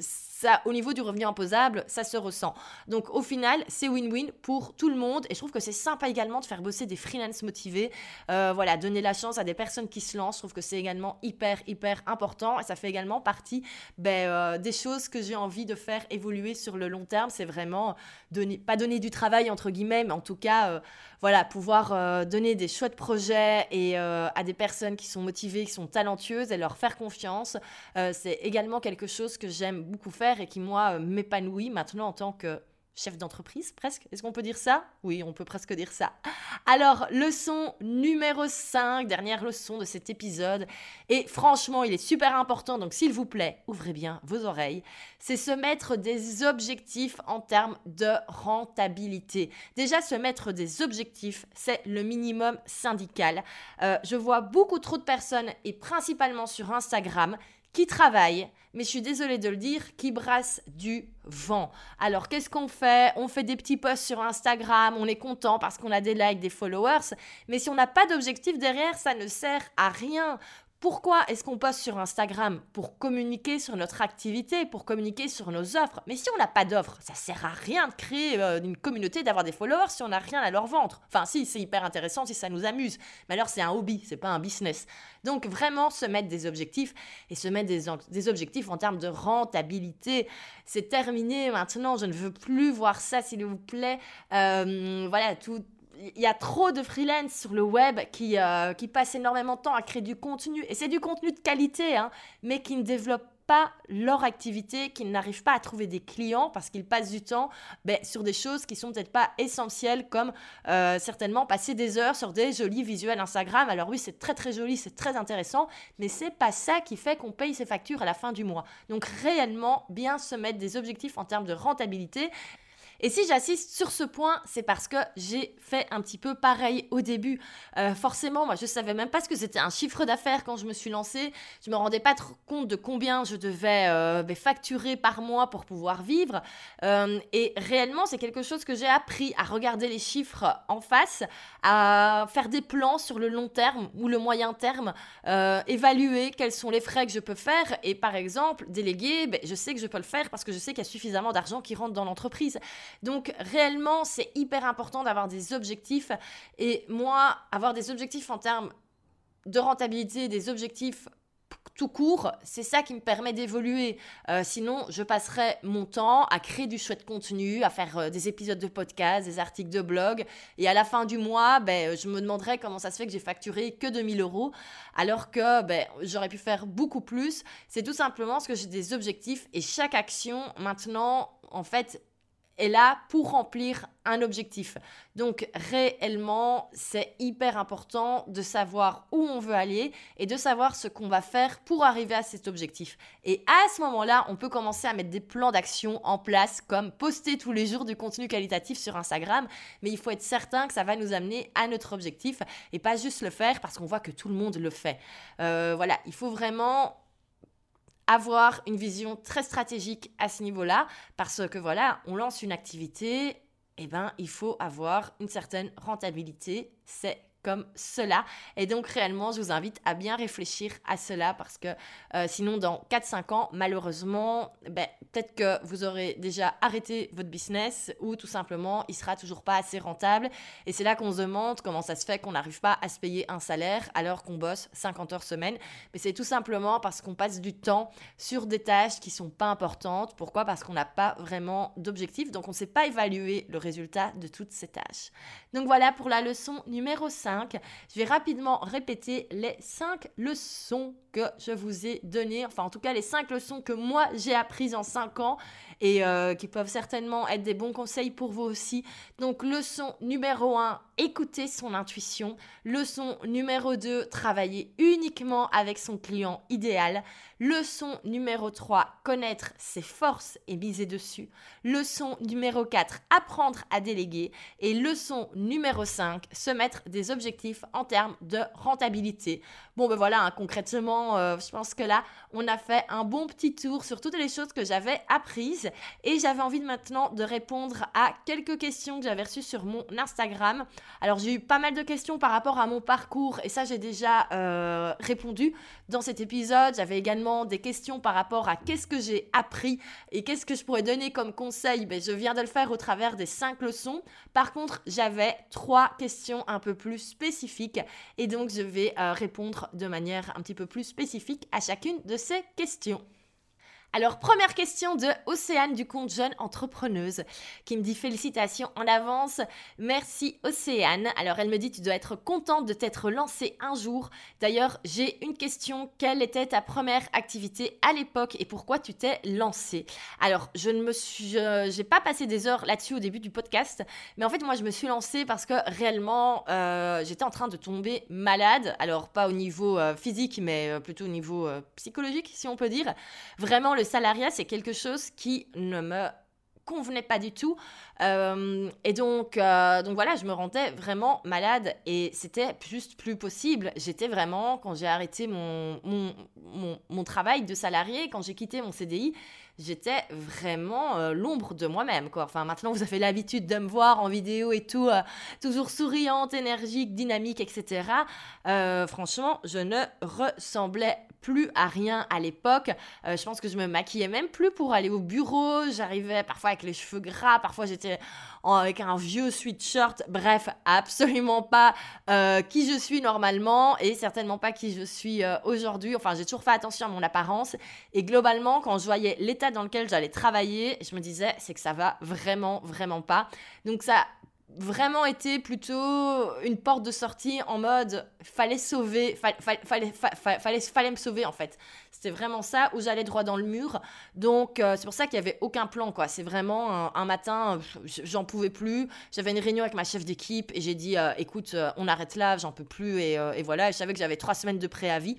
ça, au niveau du revenu imposable, ça se ressent. Donc au final, c'est win-win pour tout le monde. Et je trouve que c'est sympa également de faire bosser des freelances motivés. Euh, voilà, donner la chance à des personnes qui se lancent. Je trouve que c'est également hyper, hyper important. Et ça fait également partie ben, euh, des choses que j'ai envie de faire évoluer sur le long terme. C'est vraiment pas donner du travail entre guillemets, mais en tout cas, euh, voilà, pouvoir donner des chouettes projets et à des personnes qui sont motivées, qui sont talentueuses et leur faire confiance. c'est également quelque chose que j'aime beaucoup faire et qui, moi, euh, m'épanouit maintenant en tant que chef d'entreprise, presque. Est-ce qu'on peut dire ça? Oui, on peut presque dire ça. Alors, leçon numéro 5, dernière leçon de cet épisode. Et franchement, il est super important, donc s'il vous plaît, ouvrez bien vos oreilles. C'est se mettre des objectifs en termes de rentabilité. Déjà, se mettre des objectifs, c'est le minimum syndical. Euh, je vois beaucoup trop de personnes, et principalement sur Instagram, qui travaillent, mais je suis désolée de le dire, qui brassent du vent. Alors qu'est-ce qu'on fait? On fait des petits posts sur Instagram, on est content parce qu'on a des likes, des followers, mais si on n'a pas d'objectif derrière, ça ne sert à rien pourquoi est-ce qu'on poste sur Instagram Pour communiquer sur notre activité, pour communiquer sur nos offres? Mais si on n'a pas d'offres, ça sert à rien de créer euh, une communauté, d'avoir des followers si on n'a rien à leur vendre. Enfin, si, c'est hyper intéressant si ça nous amuse. Mais alors, c'est un hobby, c'est pas un business. Donc, vraiment se mettre des objectifs et se mettre des, objectifs en termes de rentabilité. C'est terminé maintenant, je ne veux plus voir ça, s'il vous plaît. Euh, voilà, tout il y a trop de freelance sur le web qui, euh, qui passent énormément de temps à créer du contenu. Et c'est du contenu de qualité, hein, mais qui ne développent pas leur activité, qui n'arrivent pas à trouver des clients parce qu'ils passent du temps ben, sur des choses qui sont peut-être pas essentielles, comme euh, certainement passer des heures sur des jolis visuels Instagram. Alors oui, c'est très très joli, c'est très intéressant, mais c'est pas ça qui fait qu'on paye ses factures à la fin du mois. Donc réellement, bien se mettre des objectifs en termes de rentabilité et si j'assiste sur ce point, c'est parce que j'ai fait un petit peu pareil au début. Euh, forcément, moi, je savais même pas ce que c'était un chiffre d'affaires quand je me suis lancée. Je me rendais pas compte de combien je devais euh, facturer par mois pour pouvoir vivre. Euh, et réellement, c'est quelque chose que j'ai appris à regarder les chiffres en face, à faire des plans sur le long terme ou le moyen terme, évaluer quels sont les frais que je peux faire. Et par exemple, déléguer, ben, je sais que je peux le faire parce que je sais qu'il y a suffisamment d'argent qui rentre dans l'entreprise. Donc réellement, c'est hyper important d'avoir des objectifs. Et moi, avoir des objectifs en termes de rentabilité, des objectifs tout court, c'est ça qui me permet d'évoluer. Euh, sinon, je passerais mon temps à créer du chouette contenu, à faire euh, des épisodes de podcast, des articles de blog. Et à la fin du mois, ben, je me demanderais comment ça se fait que j'ai facturé que 2000 euros, alors que ben, j'aurais pu faire beaucoup plus. C'est tout simplement parce que j'ai des objectifs et chaque action, maintenant, en fait, est là pour remplir un objectif. Donc réellement, c'est hyper important de savoir où on veut aller et de savoir ce qu'on va faire pour arriver à cet objectif. Et à ce moment-là, on peut commencer à mettre des plans d'action en place comme poster tous les jours du contenu qualitatif sur Instagram, mais il faut être certain que ça va nous amener à notre objectif et pas juste le faire parce qu'on voit que tout le monde le fait. Euh, voilà, il faut vraiment avoir une vision très stratégique à ce niveau-là, parce que voilà, on lance une activité, eh ben, il faut avoir une certaine rentabilité. C'est comme cela. Et donc réellement, je vous invite à bien réfléchir à cela parce que euh, sinon, dans 4-5 ans, malheureusement, ben, peut-être que vous aurez déjà arrêté votre business ou tout simplement, il sera toujours pas assez rentable. Et c'est là qu'on se demande comment ça se fait qu'on n'arrive pas à se payer un salaire alors qu'on bosse 50 heures semaine. Mais c'est tout simplement parce qu'on passe du temps sur des tâches qui sont pas importantes. Pourquoi? Parce qu'on n'a pas vraiment d'objectif. Donc on ne sait pas évaluer le résultat de toutes ces tâches. Donc voilà pour la leçon numéro 5 je vais rapidement répéter les 5 leçons que je vous ai données, enfin en tout cas les 5 leçons que moi j'ai apprises en 5 ans et euh, qui peuvent certainement être des bons conseils pour vous aussi. Donc leçon numéro 1, écouter son intuition. Leçon numéro 2, travailler uniquement avec son client idéal. Leçon numéro 3, connaître ses forces et miser dessus. Leçon numéro 4, apprendre à déléguer. Et leçon numéro 5, se mettre des objectifs en termes de rentabilité. Bon ben voilà, hein, concrètement, euh, je pense que là, on a fait un bon petit tour sur toutes les choses que j'avais apprises. Et j'avais envie maintenant de répondre à quelques questions que j'avais reçues sur mon Instagram. Alors j'ai eu pas mal de questions par rapport à mon parcours et ça j'ai déjà euh, répondu dans cet épisode. J'avais également des questions par rapport à qu'est-ce que j'ai appris et qu'est-ce que je pourrais donner comme conseil. Ben, je viens de le faire au travers des cinq leçons. Par contre, j'avais trois questions un peu plus spécifiques et donc je vais euh, répondre de manière un petit peu plus spécifique à chacune de ces questions. Alors, première question de Océane du compte Jeune Entrepreneuse qui me dit félicitations en avance. Merci Océane. Alors, elle me dit tu dois être contente de t'être lancée un jour. D'ailleurs, j'ai une question. Quelle était ta première activité à l'époque et pourquoi tu t'es lancée? Alors, je ne me suis, j'ai pas passé des heures là-dessus au début du podcast, mais en fait, moi, je me suis lancée parce que réellement, euh, j'étais en train de tomber malade. Alors, pas au niveau euh, physique, mais euh, plutôt au niveau psychologique, si on peut dire. Vraiment, salariat, c'est quelque chose qui ne me convenait pas du tout. Euh, et donc, euh, donc voilà, je me rendais vraiment malade et c'était juste plus possible. J'étais vraiment, quand j'ai arrêté mon, mon, mon, travail de salarié, quand j'ai quitté mon CDI, j'étais vraiment euh, l'ombre de moi-même. Quoi. Enfin, maintenant, vous avez l'habitude de me voir en vidéo et tout, toujours souriante, énergique, dynamique, etc. franchement, je ne ressemblais plus à rien à l'époque. Euh, je pense que je me maquillais même plus pour aller au bureau. J'arrivais parfois avec les cheveux gras, parfois j'étais avec un vieux sweatshirt. Bref, absolument pas euh, qui je suis normalement et certainement pas qui je suis euh, aujourd'hui. Enfin, j'ai toujours fait attention à mon apparence et globalement, quand je voyais l'état dans lequel j'allais travailler, je me disais c'est que ça va vraiment, vraiment pas. Donc ça vraiment été plutôt une porte de sortie en mode fallait sauver, fallait, fallait, fallait me sauver en fait. C'était vraiment ça où j'allais droit dans le mur. Donc euh, c'est pour ça qu'il n'y avait aucun plan quoi. C'est vraiment un, matin, j'en pouvais plus. J'avais une réunion avec ma chef d'équipe et j'ai dit euh, écoute, euh, on arrête là, j'en peux plus et, et voilà. je savais que j'avais trois semaines de préavis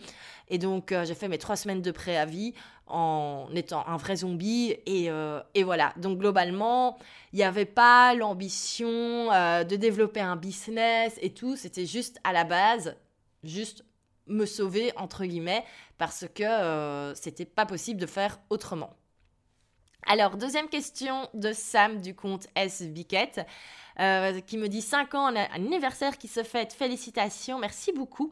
et donc j'ai fait mes trois semaines de préavis en étant un vrai zombie. Et, euh, et voilà. Donc globalement, il n'y avait pas l'ambition euh, de développer un business et tout. C'était juste à la base, juste me sauver, entre guillemets, parce que euh, c'était pas possible de faire autrement. Alors, deuxième question de Sam du compte S. Biquette. Euh, qui me dit 5 ans, un anniversaire qui se fête. Félicitations, merci beaucoup.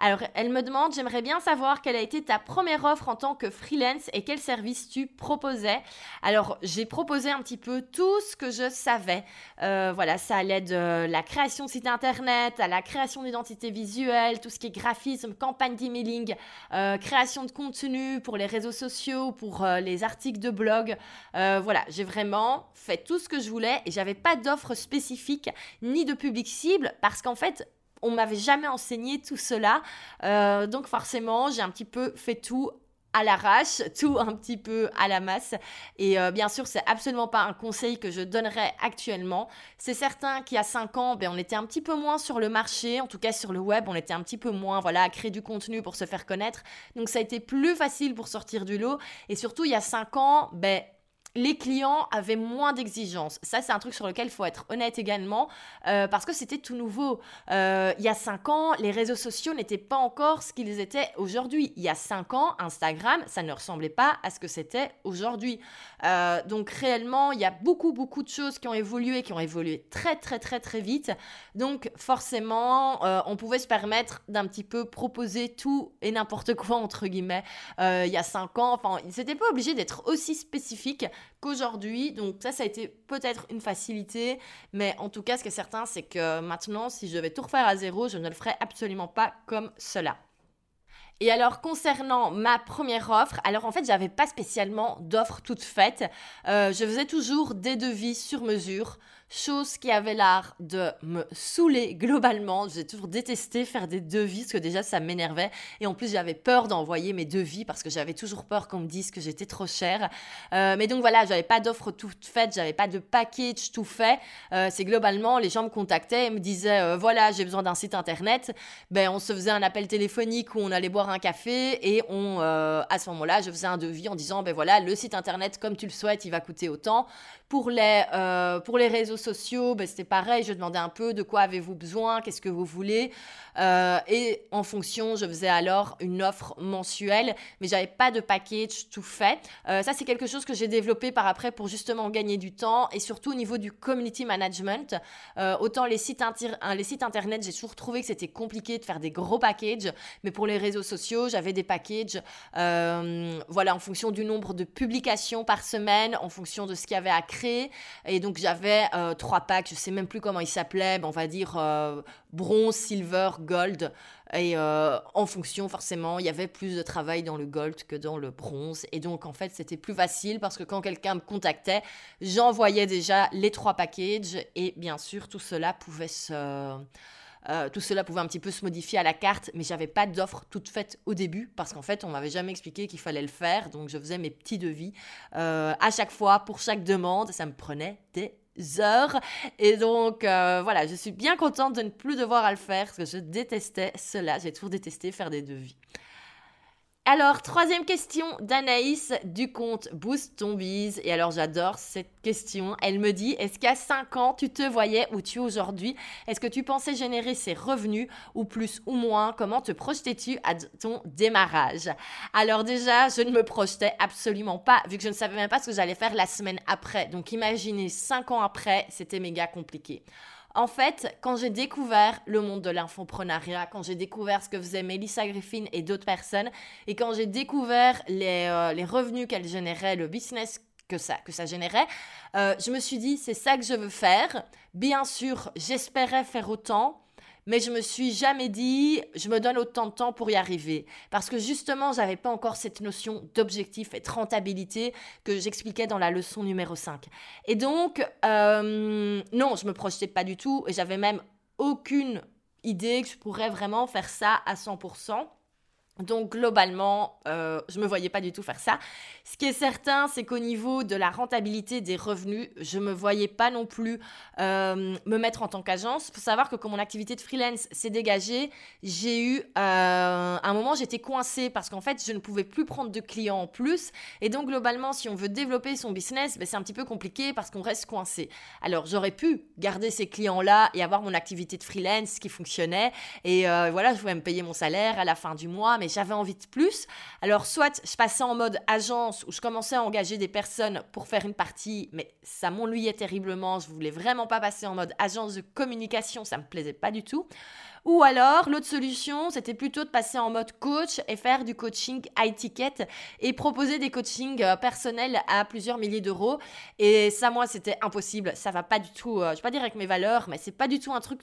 Alors, elle me demande, j'aimerais bien savoir quelle a été ta première offre en tant que freelance et quel service tu proposais. Alors, j'ai proposé un petit peu tout ce que je savais. Euh, voilà, ça allait de la création de site internet à la création d'identité visuelle, tout ce qui est graphisme, campagne d'emailing, euh, création de contenu pour les réseaux sociaux, pour les articles de blog. voilà, j'ai vraiment fait tout ce que je voulais et j'avais pas d'offre spécifique ni de public cible parce qu'en fait, on m'avait jamais enseigné tout cela. Euh, donc forcément, j'ai un petit peu fait tout à l'arrache, tout un petit peu à la masse. Et euh, bien sûr, c'est absolument pas un conseil que je donnerais actuellement. C'est certain qu'il y a 5 ans, ben, on était un petit peu moins sur le marché, en tout cas sur le web, on était un petit peu moins voilà, à créer du contenu pour se faire connaître. Donc ça a été plus facile pour sortir du lot. Et surtout, il y a 5 ans, ben, les clients avaient moins d'exigences. Ça, c'est un truc sur lequel il faut être honnête également, euh, parce que c'était tout nouveau. Euh, il y a cinq ans, les réseaux sociaux n'étaient pas encore ce qu'ils étaient aujourd'hui. Il y a cinq ans, Instagram, ça ne ressemblait pas à ce que c'était aujourd'hui. Euh, donc réellement, il y a beaucoup, beaucoup de choses qui ont évolué, qui ont évolué très, très, très, très vite. Donc forcément, on pouvait se permettre d'un petit peu proposer tout et n'importe quoi, entre guillemets, il y a cinq ans. Enfin, c'était pas obligé d'être aussi spécifique qu'aujourd'hui. Donc ça, ça a été peut-être une facilité, mais en tout cas, ce qui est certain, c'est que maintenant, si je vais tout refaire à zéro, je ne le ferai absolument pas comme cela. Et alors concernant ma première offre, alors en fait j'avais pas spécialement d'offre toute faite. Euh, je faisais toujours des devis sur mesure chose qui avait l'art de me saouler globalement. J'ai toujours détesté faire des devis parce que déjà ça m'énervait et en plus j'avais peur d'envoyer mes devis parce que j'avais toujours peur qu'on me dise que j'étais trop chère. Euh, mais donc voilà, j'avais pas d'offre toute faite, j'avais pas de package tout fait. Euh, c'est globalement les gens me contactaient et me disaient euh, voilà j'ai besoin d'un site internet. Ben on se faisait un appel téléphonique où on allait boire un café et on à ce moment-là je faisais un devis en disant ben voilà le site internet comme tu le souhaites il va coûter autant. Pour les, pour les réseaux sociaux, ben, c'était pareil, je demandais un peu de quoi avez-vous besoin, qu'est-ce que vous voulez. Euh, et en fonction, je faisais alors une offre mensuelle, mais j'avais pas de package tout fait. Euh, ça, c'est quelque chose que j'ai développé par après pour justement gagner du temps et surtout au niveau du community management. autant les sites, les sites internet, j'ai toujours trouvé que c'était compliqué de faire des gros packages, mais pour les réseaux sociaux, j'avais des packages voilà, en fonction du nombre de publications par semaine, en fonction de ce qu'il y avait à créer et donc j'avais euh, trois packs, je sais même plus comment ils s'appelaient, on va dire euh, bronze, silver, gold. Et euh, en fonction, forcément, il y avait plus de travail dans le gold que dans le bronze. Et donc, en fait, c'était plus facile parce que quand quelqu'un me contactait, j'envoyais déjà les trois packages. Et bien sûr, tout cela pouvait se euh, tout cela pouvait un petit peu se modifier à la carte, mais j'avais pas d'offre toute faite au début parce qu'en fait, on m'avait jamais expliqué qu'il fallait le faire. Donc, je faisais mes petits devis à chaque fois pour chaque demande. Ça me prenait des heures. Et donc, euh, voilà, je suis bien contente de ne plus devoir le faire parce que je détestais cela. J'ai toujours détesté faire des devis. Alors, troisième question d'Anaïs du compte Boost ton. Et alors, j'adore cette question. Elle me dit Est-ce qu'à 5 ans, tu te voyais où tu es aujourd'hui? Est-ce que tu pensais générer ces revenus ou plus ou moins? Comment te projetais-tu à ton démarrage? Alors, déjà, je ne me projetais absolument pas, vu que je ne savais même pas ce que j'allais faire la semaine après. Donc, imaginez, 5 ans après, c'était méga compliqué. En fait, quand j'ai découvert le monde de l'infoprenariat, quand j'ai découvert ce que faisait Melissa Griffin et d'autres personnes, et quand j'ai découvert les, euh, les revenus qu'elle générait, le business que ça, que ça générait, euh, je me suis dit, c'est ça que je veux faire. Bien sûr, j'espérais faire autant, mais je me suis jamais dit, je me donne autant de temps pour y arriver. Parce que justement, j'avais pas encore cette notion d'objectif et de rentabilité que j'expliquais dans la leçon numéro 5. Et donc, euh, non, je me projetais pas du tout et j'avais même aucune idée que je pourrais vraiment faire ça à 100%. Donc globalement, euh, je me voyais pas du tout faire ça. Ce qui est certain, c'est qu'au niveau de la rentabilité des revenus, je me voyais pas non plus euh, me mettre en tant qu'agence. Il faut savoir que quand mon activité de freelance s'est dégagée, j'ai eu euh, un moment j'étais coincée parce qu'en fait je ne pouvais plus prendre de clients en plus. Et donc globalement, si on veut développer son business, ben, c'est un petit peu compliqué parce qu'on reste coincé. Alors j'aurais pu garder ces clients là et avoir mon activité de freelance qui fonctionnait et voilà, je pouvais me payer mon salaire à la fin du mois j'avais envie de plus. Alors, soit je passais en mode agence où je commençais à engager des personnes pour faire une partie, mais ça m'ennuyait terriblement. Je voulais vraiment pas passer en mode agence de communication, ça me plaisait pas du tout. Ou alors, l'autre solution, c'était plutôt de passer en mode coach et faire du coaching high ticket et proposer des coachings euh, personnels à plusieurs milliers d'euros. Et ça, moi, c'était impossible. Ça va pas du tout, euh, je vais pas dire avec mes valeurs, mais c'est pas du tout un truc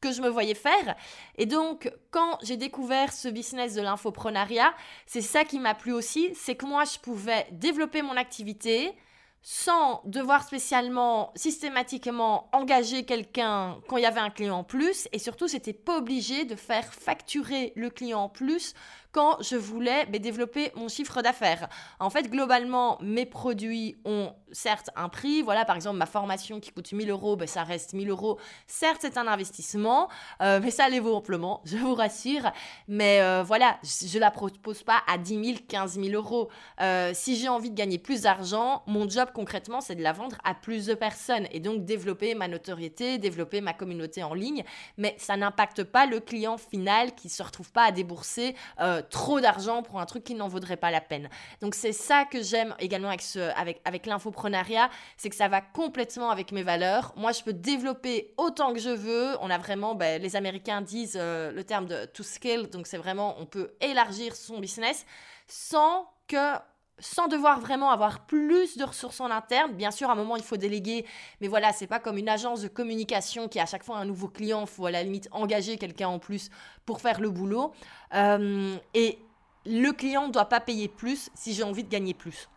que je me voyais faire. Et donc, quand j'ai découvert ce business de l'infoprenariat, c'est ça qui m'a plu aussi, c'est que moi, je pouvais développer mon activité, sans devoir spécialement systématiquement engager quelqu'un quand il y avait un client en plus. Et surtout c'était pas obligé de faire facturer le client en plus quand je voulais développer mon chiffre d'affaires. En fait, globalement, mes produits ont certes un prix. Voilà, par exemple, ma formation qui coûte 1000 euros, ben, ça reste 1000 euros. Certes, c'est un investissement, euh, mais ça les vaut amplement, je vous rassure. Mais euh, voilà, je ne la propose pas à 10 000, 15 000 euros. Euh, si j'ai envie de gagner plus d'argent, mon job concrètement, c'est de la vendre à plus de personnes et donc développer ma notoriété, développer ma communauté en ligne. Mais ça n'impacte pas le client final qui ne se retrouve pas à débourser trop d'argent pour un truc qui n'en vaudrait pas la peine. Donc c'est ça que j'aime également avec, avec, avec l'infoprenariat, c'est que ça va complètement avec mes valeurs. Moi, je peux développer autant que je veux. On a vraiment, ben, les Américains disent euh, le terme de to scale, donc c'est vraiment, on peut élargir son business sans que sans devoir vraiment avoir plus de ressources en interne. Bien sûr, à un moment, il faut déléguer, mais voilà, c'est pas comme une agence de communication qui, à chaque fois, un nouveau client, il faut à la limite engager quelqu'un en plus pour faire le boulot. Euh, et le client ne doit pas payer plus si j'ai envie de gagner plus.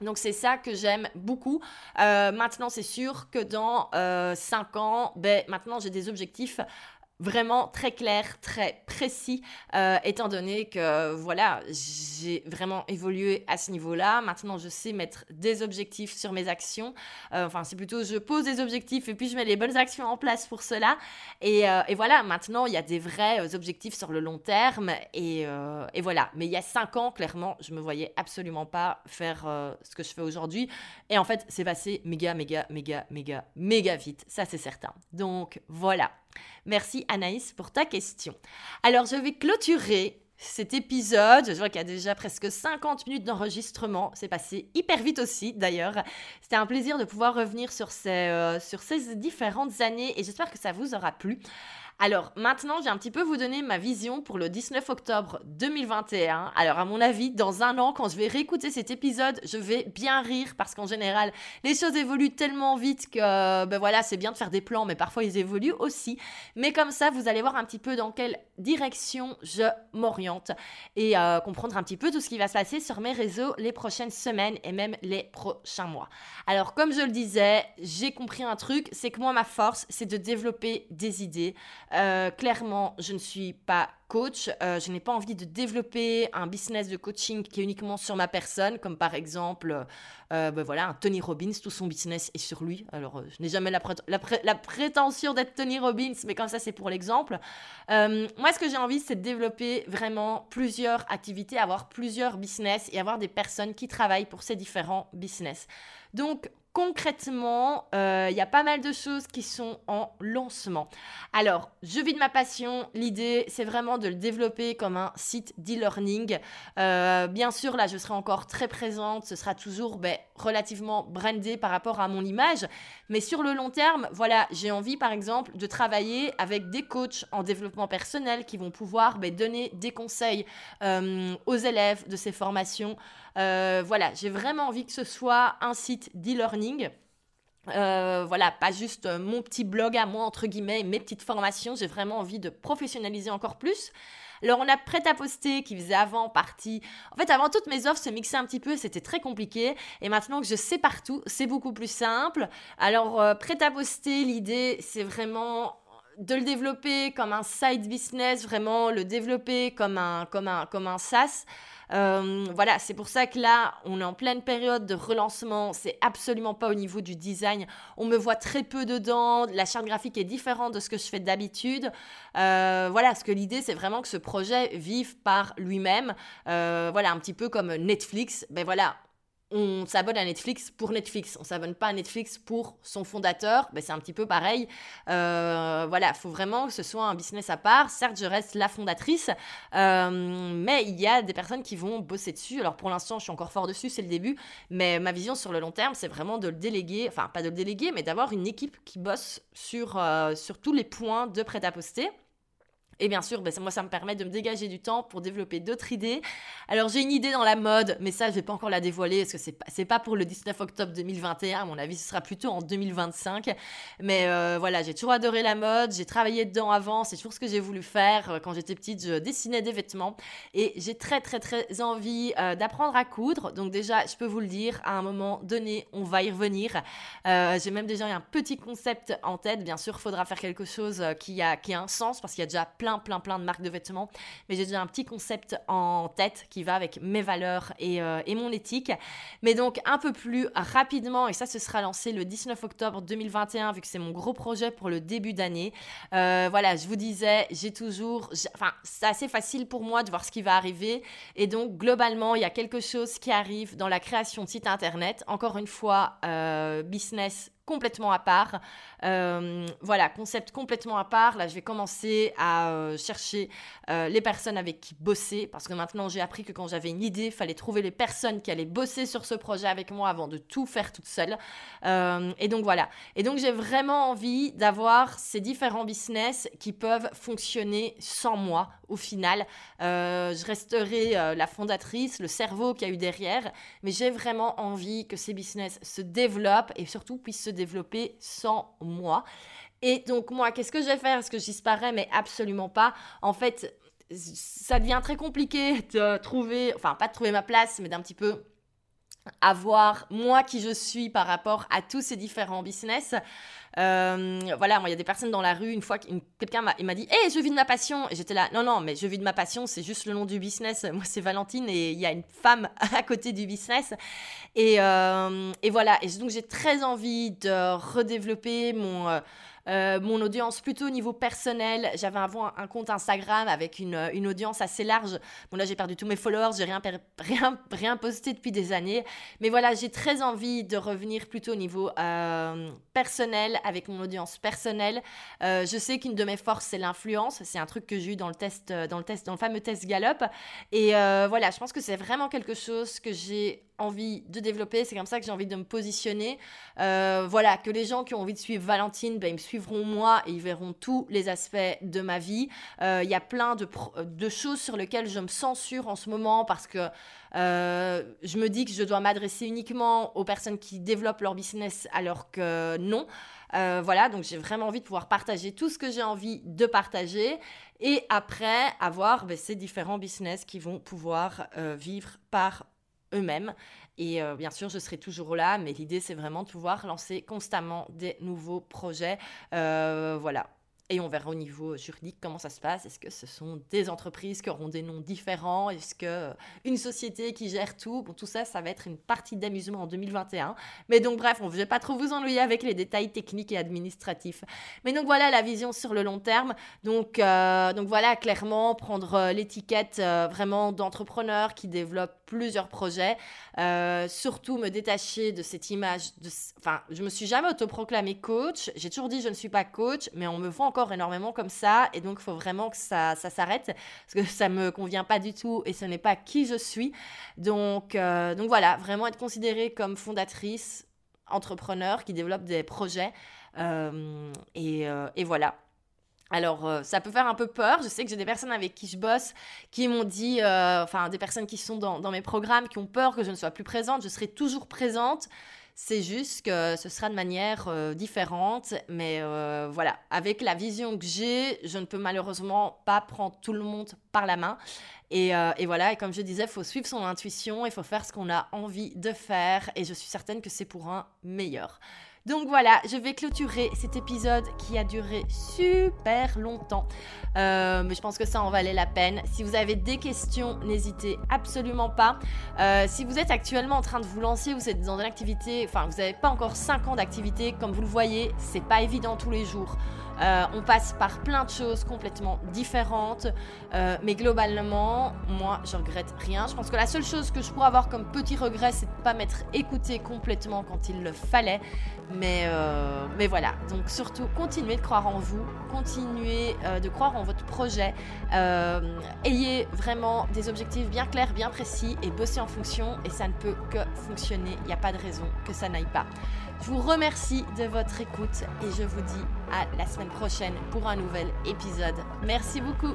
Donc c'est ça que j'aime beaucoup. Euh, maintenant, c'est sûr que dans 5 euh, ans, ben, maintenant j'ai des objectifs vraiment très clair, très précis, euh, étant donné que voilà, j'ai vraiment évolué à ce niveau-là. Maintenant, je sais mettre des objectifs sur mes actions. Euh, enfin, c'est plutôt je pose des objectifs et puis je mets les bonnes actions en place pour cela. Et, euh, et voilà, maintenant, il y a des vrais objectifs sur le long terme. Et, et, voilà. Mais il y a cinq ans, clairement, je me voyais absolument pas faire ce que je fais aujourd'hui. Et en fait, c'est passé méga, méga, méga, méga, méga vite. Ça, c'est certain. Donc, voilà. Merci Anaïs pour ta question. Alors je vais clôturer cet épisode. Je vois qu'il y a déjà presque 50 minutes d'enregistrement. C'est passé hyper vite aussi d'ailleurs. C'était un plaisir de pouvoir revenir sur ces, euh, sur ces différentes années et j'espère que ça vous aura plu. Alors maintenant, j'ai un petit peu vous donner ma vision pour le 19 octobre 2021. Alors à mon avis, dans un an, quand je vais réécouter cet épisode, je vais bien rire parce qu'en général, les choses évoluent tellement vite que ben voilà, c'est bien de faire des plans, mais parfois ils évoluent aussi. Mais comme ça, vous allez voir un petit peu dans quelle direction je m'oriente et euh, comprendre un petit peu tout ce qui va se passer sur mes réseaux les prochaines semaines et même les prochains mois. Alors comme je le disais, j'ai compris un truc, c'est que moi ma force, c'est de développer des idées. Euh, clairement, je ne suis pas coach. Euh, je n'ai pas envie de développer un business de coaching qui est uniquement sur ma personne, comme par exemple, euh, ben voilà, un Tony Robbins, tout son business est sur lui. Alors, je n'ai jamais la, la, prétention d'être Tony Robbins, mais comme ça, c'est pour l'exemple. moi, ce que j'ai envie, c'est de développer vraiment plusieurs activités, avoir plusieurs business et avoir des personnes qui travaillent pour ces différents business. Donc, concrètement, euh, il y a pas mal de choses qui sont en lancement. Alors, je vis de ma passion. L'idée, c'est vraiment de le développer comme un site d'e-learning. Euh, bien sûr, là, je serai encore très présente. Ce sera toujours ben, relativement brandé par rapport à mon image. Mais sur le long terme, voilà, j'ai envie, par exemple, de travailler avec des coachs en développement personnel qui vont pouvoir ben, donner des conseils euh, aux élèves de ces formations. voilà, j'ai vraiment envie que ce soit un site d'e-learning euh, voilà, pas juste mon petit blog à moi, entre guillemets, mes petites formations. J'ai vraiment envie de professionnaliser encore plus. Alors, on a prêt à poster qui faisait avant partie. En fait, avant toutes mes offres se mixaient un petit peu, c'était très compliqué. Et maintenant que je sais partout, c'est beaucoup plus simple. Alors, euh, prêt à poster, l'idée, c'est vraiment de le développer comme un side business, vraiment le développer comme un, comme un, comme un SaaS. Euh, voilà, c'est pour ça que là, on est en pleine période de relancement. C'est absolument pas au niveau du design. On me voit très peu dedans. La charte graphique est différente de ce que je fais d'habitude. Euh, voilà, ce que l'idée, c'est vraiment que ce projet vive par lui-même. Euh, voilà, un petit peu comme Netflix. Ben voilà, on s'abonne à Netflix pour Netflix. On s'abonne pas à Netflix pour son fondateur. Ben, c'est un petit peu pareil. Euh, voilà, il faut vraiment que ce soit un business à part. Certes, je reste la fondatrice, euh, mais il y a des personnes qui vont bosser dessus. Alors pour l'instant, je suis encore fort dessus, c'est le début. Mais ma vision sur le long terme, c'est vraiment de le déléguer, enfin pas de le déléguer, mais d'avoir une équipe qui bosse sur, euh, sur tous les points de prêt-à-poster. Et bien sûr, ben, moi, ça me permet de me dégager du temps pour développer d'autres idées. Alors, j'ai une idée dans la mode, mais ça, je vais pas encore la dévoiler parce que c'est pas, pas pour le 19 octobre 2021. À mon avis, ce sera plutôt en 2025. Mais euh, voilà, j'ai toujours adoré la mode. J'ai travaillé dedans avant. C'est toujours ce que j'ai voulu faire. Quand j'étais petite, je dessinais des vêtements. Et j'ai très, très, très envie euh, d'apprendre à coudre. Donc, déjà, je peux vous le dire, à un moment donné, on va y revenir. Euh, j'ai même déjà un petit concept en tête. Bien sûr, il faudra faire quelque chose qui a, qui a un sens parce qu'il y a déjà plein plein, plein, de marques de vêtements. Mais j'ai déjà un petit concept en tête qui va avec mes valeurs et, euh, et, mon éthique. Mais donc, un peu plus rapidement, et ça, ce sera lancé le 19 octobre 2021, vu que c'est mon gros projet pour le début d'année. Euh, voilà, je vous disais, j'ai toujours. Enfin, c'est assez facile pour moi de voir ce qui va arriver. Et donc, globalement, il y a quelque chose qui arrive dans la création de site internet. Encore une fois, euh, business complètement à part. Euh, voilà, concept complètement à part. Là, je vais commencer à euh, chercher euh, les personnes avec qui bosser parce que maintenant j'ai appris que quand j'avais une idée, il fallait trouver les personnes qui allaient bosser sur ce projet avec moi avant de tout faire toute seule. et donc voilà. Et donc j'ai vraiment envie d'avoir ces différents business qui peuvent fonctionner sans moi au final. je resterai la fondatrice, le cerveau qu'il y a eu derrière, mais j'ai vraiment envie que ces business se développent et surtout puissent se développer sans moi. Et donc moi, qu'est-ce que je vais faire? Est-ce que je disparais Mais absolument pas. En fait, ça devient très compliqué de trouver, enfin pas de trouver ma place, mais d'un petit peu avoir moi qui je suis par rapport à tous ces différents business. Euh, voilà, moi, il y a des personnes dans la rue, une fois, quelqu'un m'a dit Hé, je vis de ma passion. Et j'étais là Non, non, mais je vis de ma passion, c'est juste le nom du business. Moi, c'est Valentine et il y a une femme à côté du business. Et, euh, et voilà. Et donc, j'ai très envie de redévelopper mon. Euh, euh, mon audience plutôt au niveau personnel. J'avais avant un, compte Instagram avec une, une, audience assez large. Bon, là, j'ai perdu tous mes followers, j'ai rien, rien, rien posté depuis des années. Mais voilà, j'ai très envie de revenir plutôt au niveau euh, personnel, avec mon audience personnelle. Euh, je sais qu'une de mes forces, c'est l'influence. C'est un truc que j'ai eu dans le test, dans le test, dans le fameux test Gallup. Et voilà, je pense que c'est vraiment quelque chose que j'ai envie de développer, c'est comme ça que j'ai envie de me positionner. Euh, voilà, que les gens qui ont envie de suivre Valentine, ben, ils me suivront moi et ils verront tous les aspects de ma vie. Euh, il y a plein de, de, choses sur lesquelles je me censure en ce moment parce que euh, je me dis que je dois m'adresser uniquement aux personnes qui développent leur business alors que non. voilà, donc j'ai vraiment envie de pouvoir partager tout ce que j'ai envie de partager et après avoir ben, ces différents business qui vont pouvoir vivre par eux-mêmes. Et euh, bien sûr, je serai toujours là, mais l'idée, c'est vraiment de pouvoir lancer constamment des nouveaux projets. Euh, voilà. et on verra au niveau juridique comment ça se passe. Est-ce que ce sont des entreprises qui auront des noms différents? Est-ce que euh, une société qui gère tout? Bon, tout ça, ça va être une partie d'amusement en 2021. Mais donc, bref, on ne vais pas trop vous ennuyer avec les détails techniques et administratifs. Mais donc, voilà la vision sur le long terme. Donc, donc voilà, clairement, prendre l'étiquette vraiment d'entrepreneur qui développe plusieurs projets. surtout me détacher de cette image. De... Enfin, je me suis jamais autoproclamé coach. J'ai toujours dit je ne suis pas coach, mais on me voit encore énormément comme ça. Et donc, il faut vraiment que ça, ça s'arrête parce que ça me convient pas du tout et ce n'est pas qui je suis. Donc, euh, donc voilà, vraiment être considérée comme fondatrice, entrepreneur qui développe des projets. Euh, et, euh, et, voilà. Alors, ça peut faire un peu peur. Je sais que j'ai des personnes avec qui je bosse qui m'ont dit, enfin, des personnes qui sont dans, mes programmes, qui ont peur que je ne sois plus présente. Je serai toujours présente. C'est juste que ce sera de manière euh, différente. Mais euh, voilà, avec la vision que j'ai, je ne peux malheureusement pas prendre tout le monde par la main. Et, euh, et voilà, et comme je disais, il faut suivre son intuition, il faut faire ce qu'on a envie de faire. Et je suis certaine que c'est pour un meilleur. Donc voilà, je vais clôturer cet épisode qui a duré super longtemps. Euh, mais je pense que ça en valait la peine. Si vous avez des questions, n'hésitez absolument pas. Euh, si vous êtes actuellement en train de vous lancer, vous êtes dans une activité, enfin vous n'avez pas encore 5 ans d'activité, comme vous le voyez, c'est pas évident tous les jours. Euh, on passe par plein de choses complètement différentes, euh, mais globalement, moi, je regrette rien. Je pense que la seule chose que je pourrais avoir comme petit regret, c'est de ne pas m'être écouté complètement quand il le fallait. Mais, euh, mais voilà, donc surtout, continuez de croire en vous, continuez de croire en votre projet, ayez vraiment des objectifs bien clairs, bien précis et bossez en fonction, et ça ne peut que fonctionner. Il n'y a pas de raison que ça n'aille pas. Je vous remercie de votre écoute et je vous dis à la semaine prochaine pour un nouvel épisode. Merci beaucoup.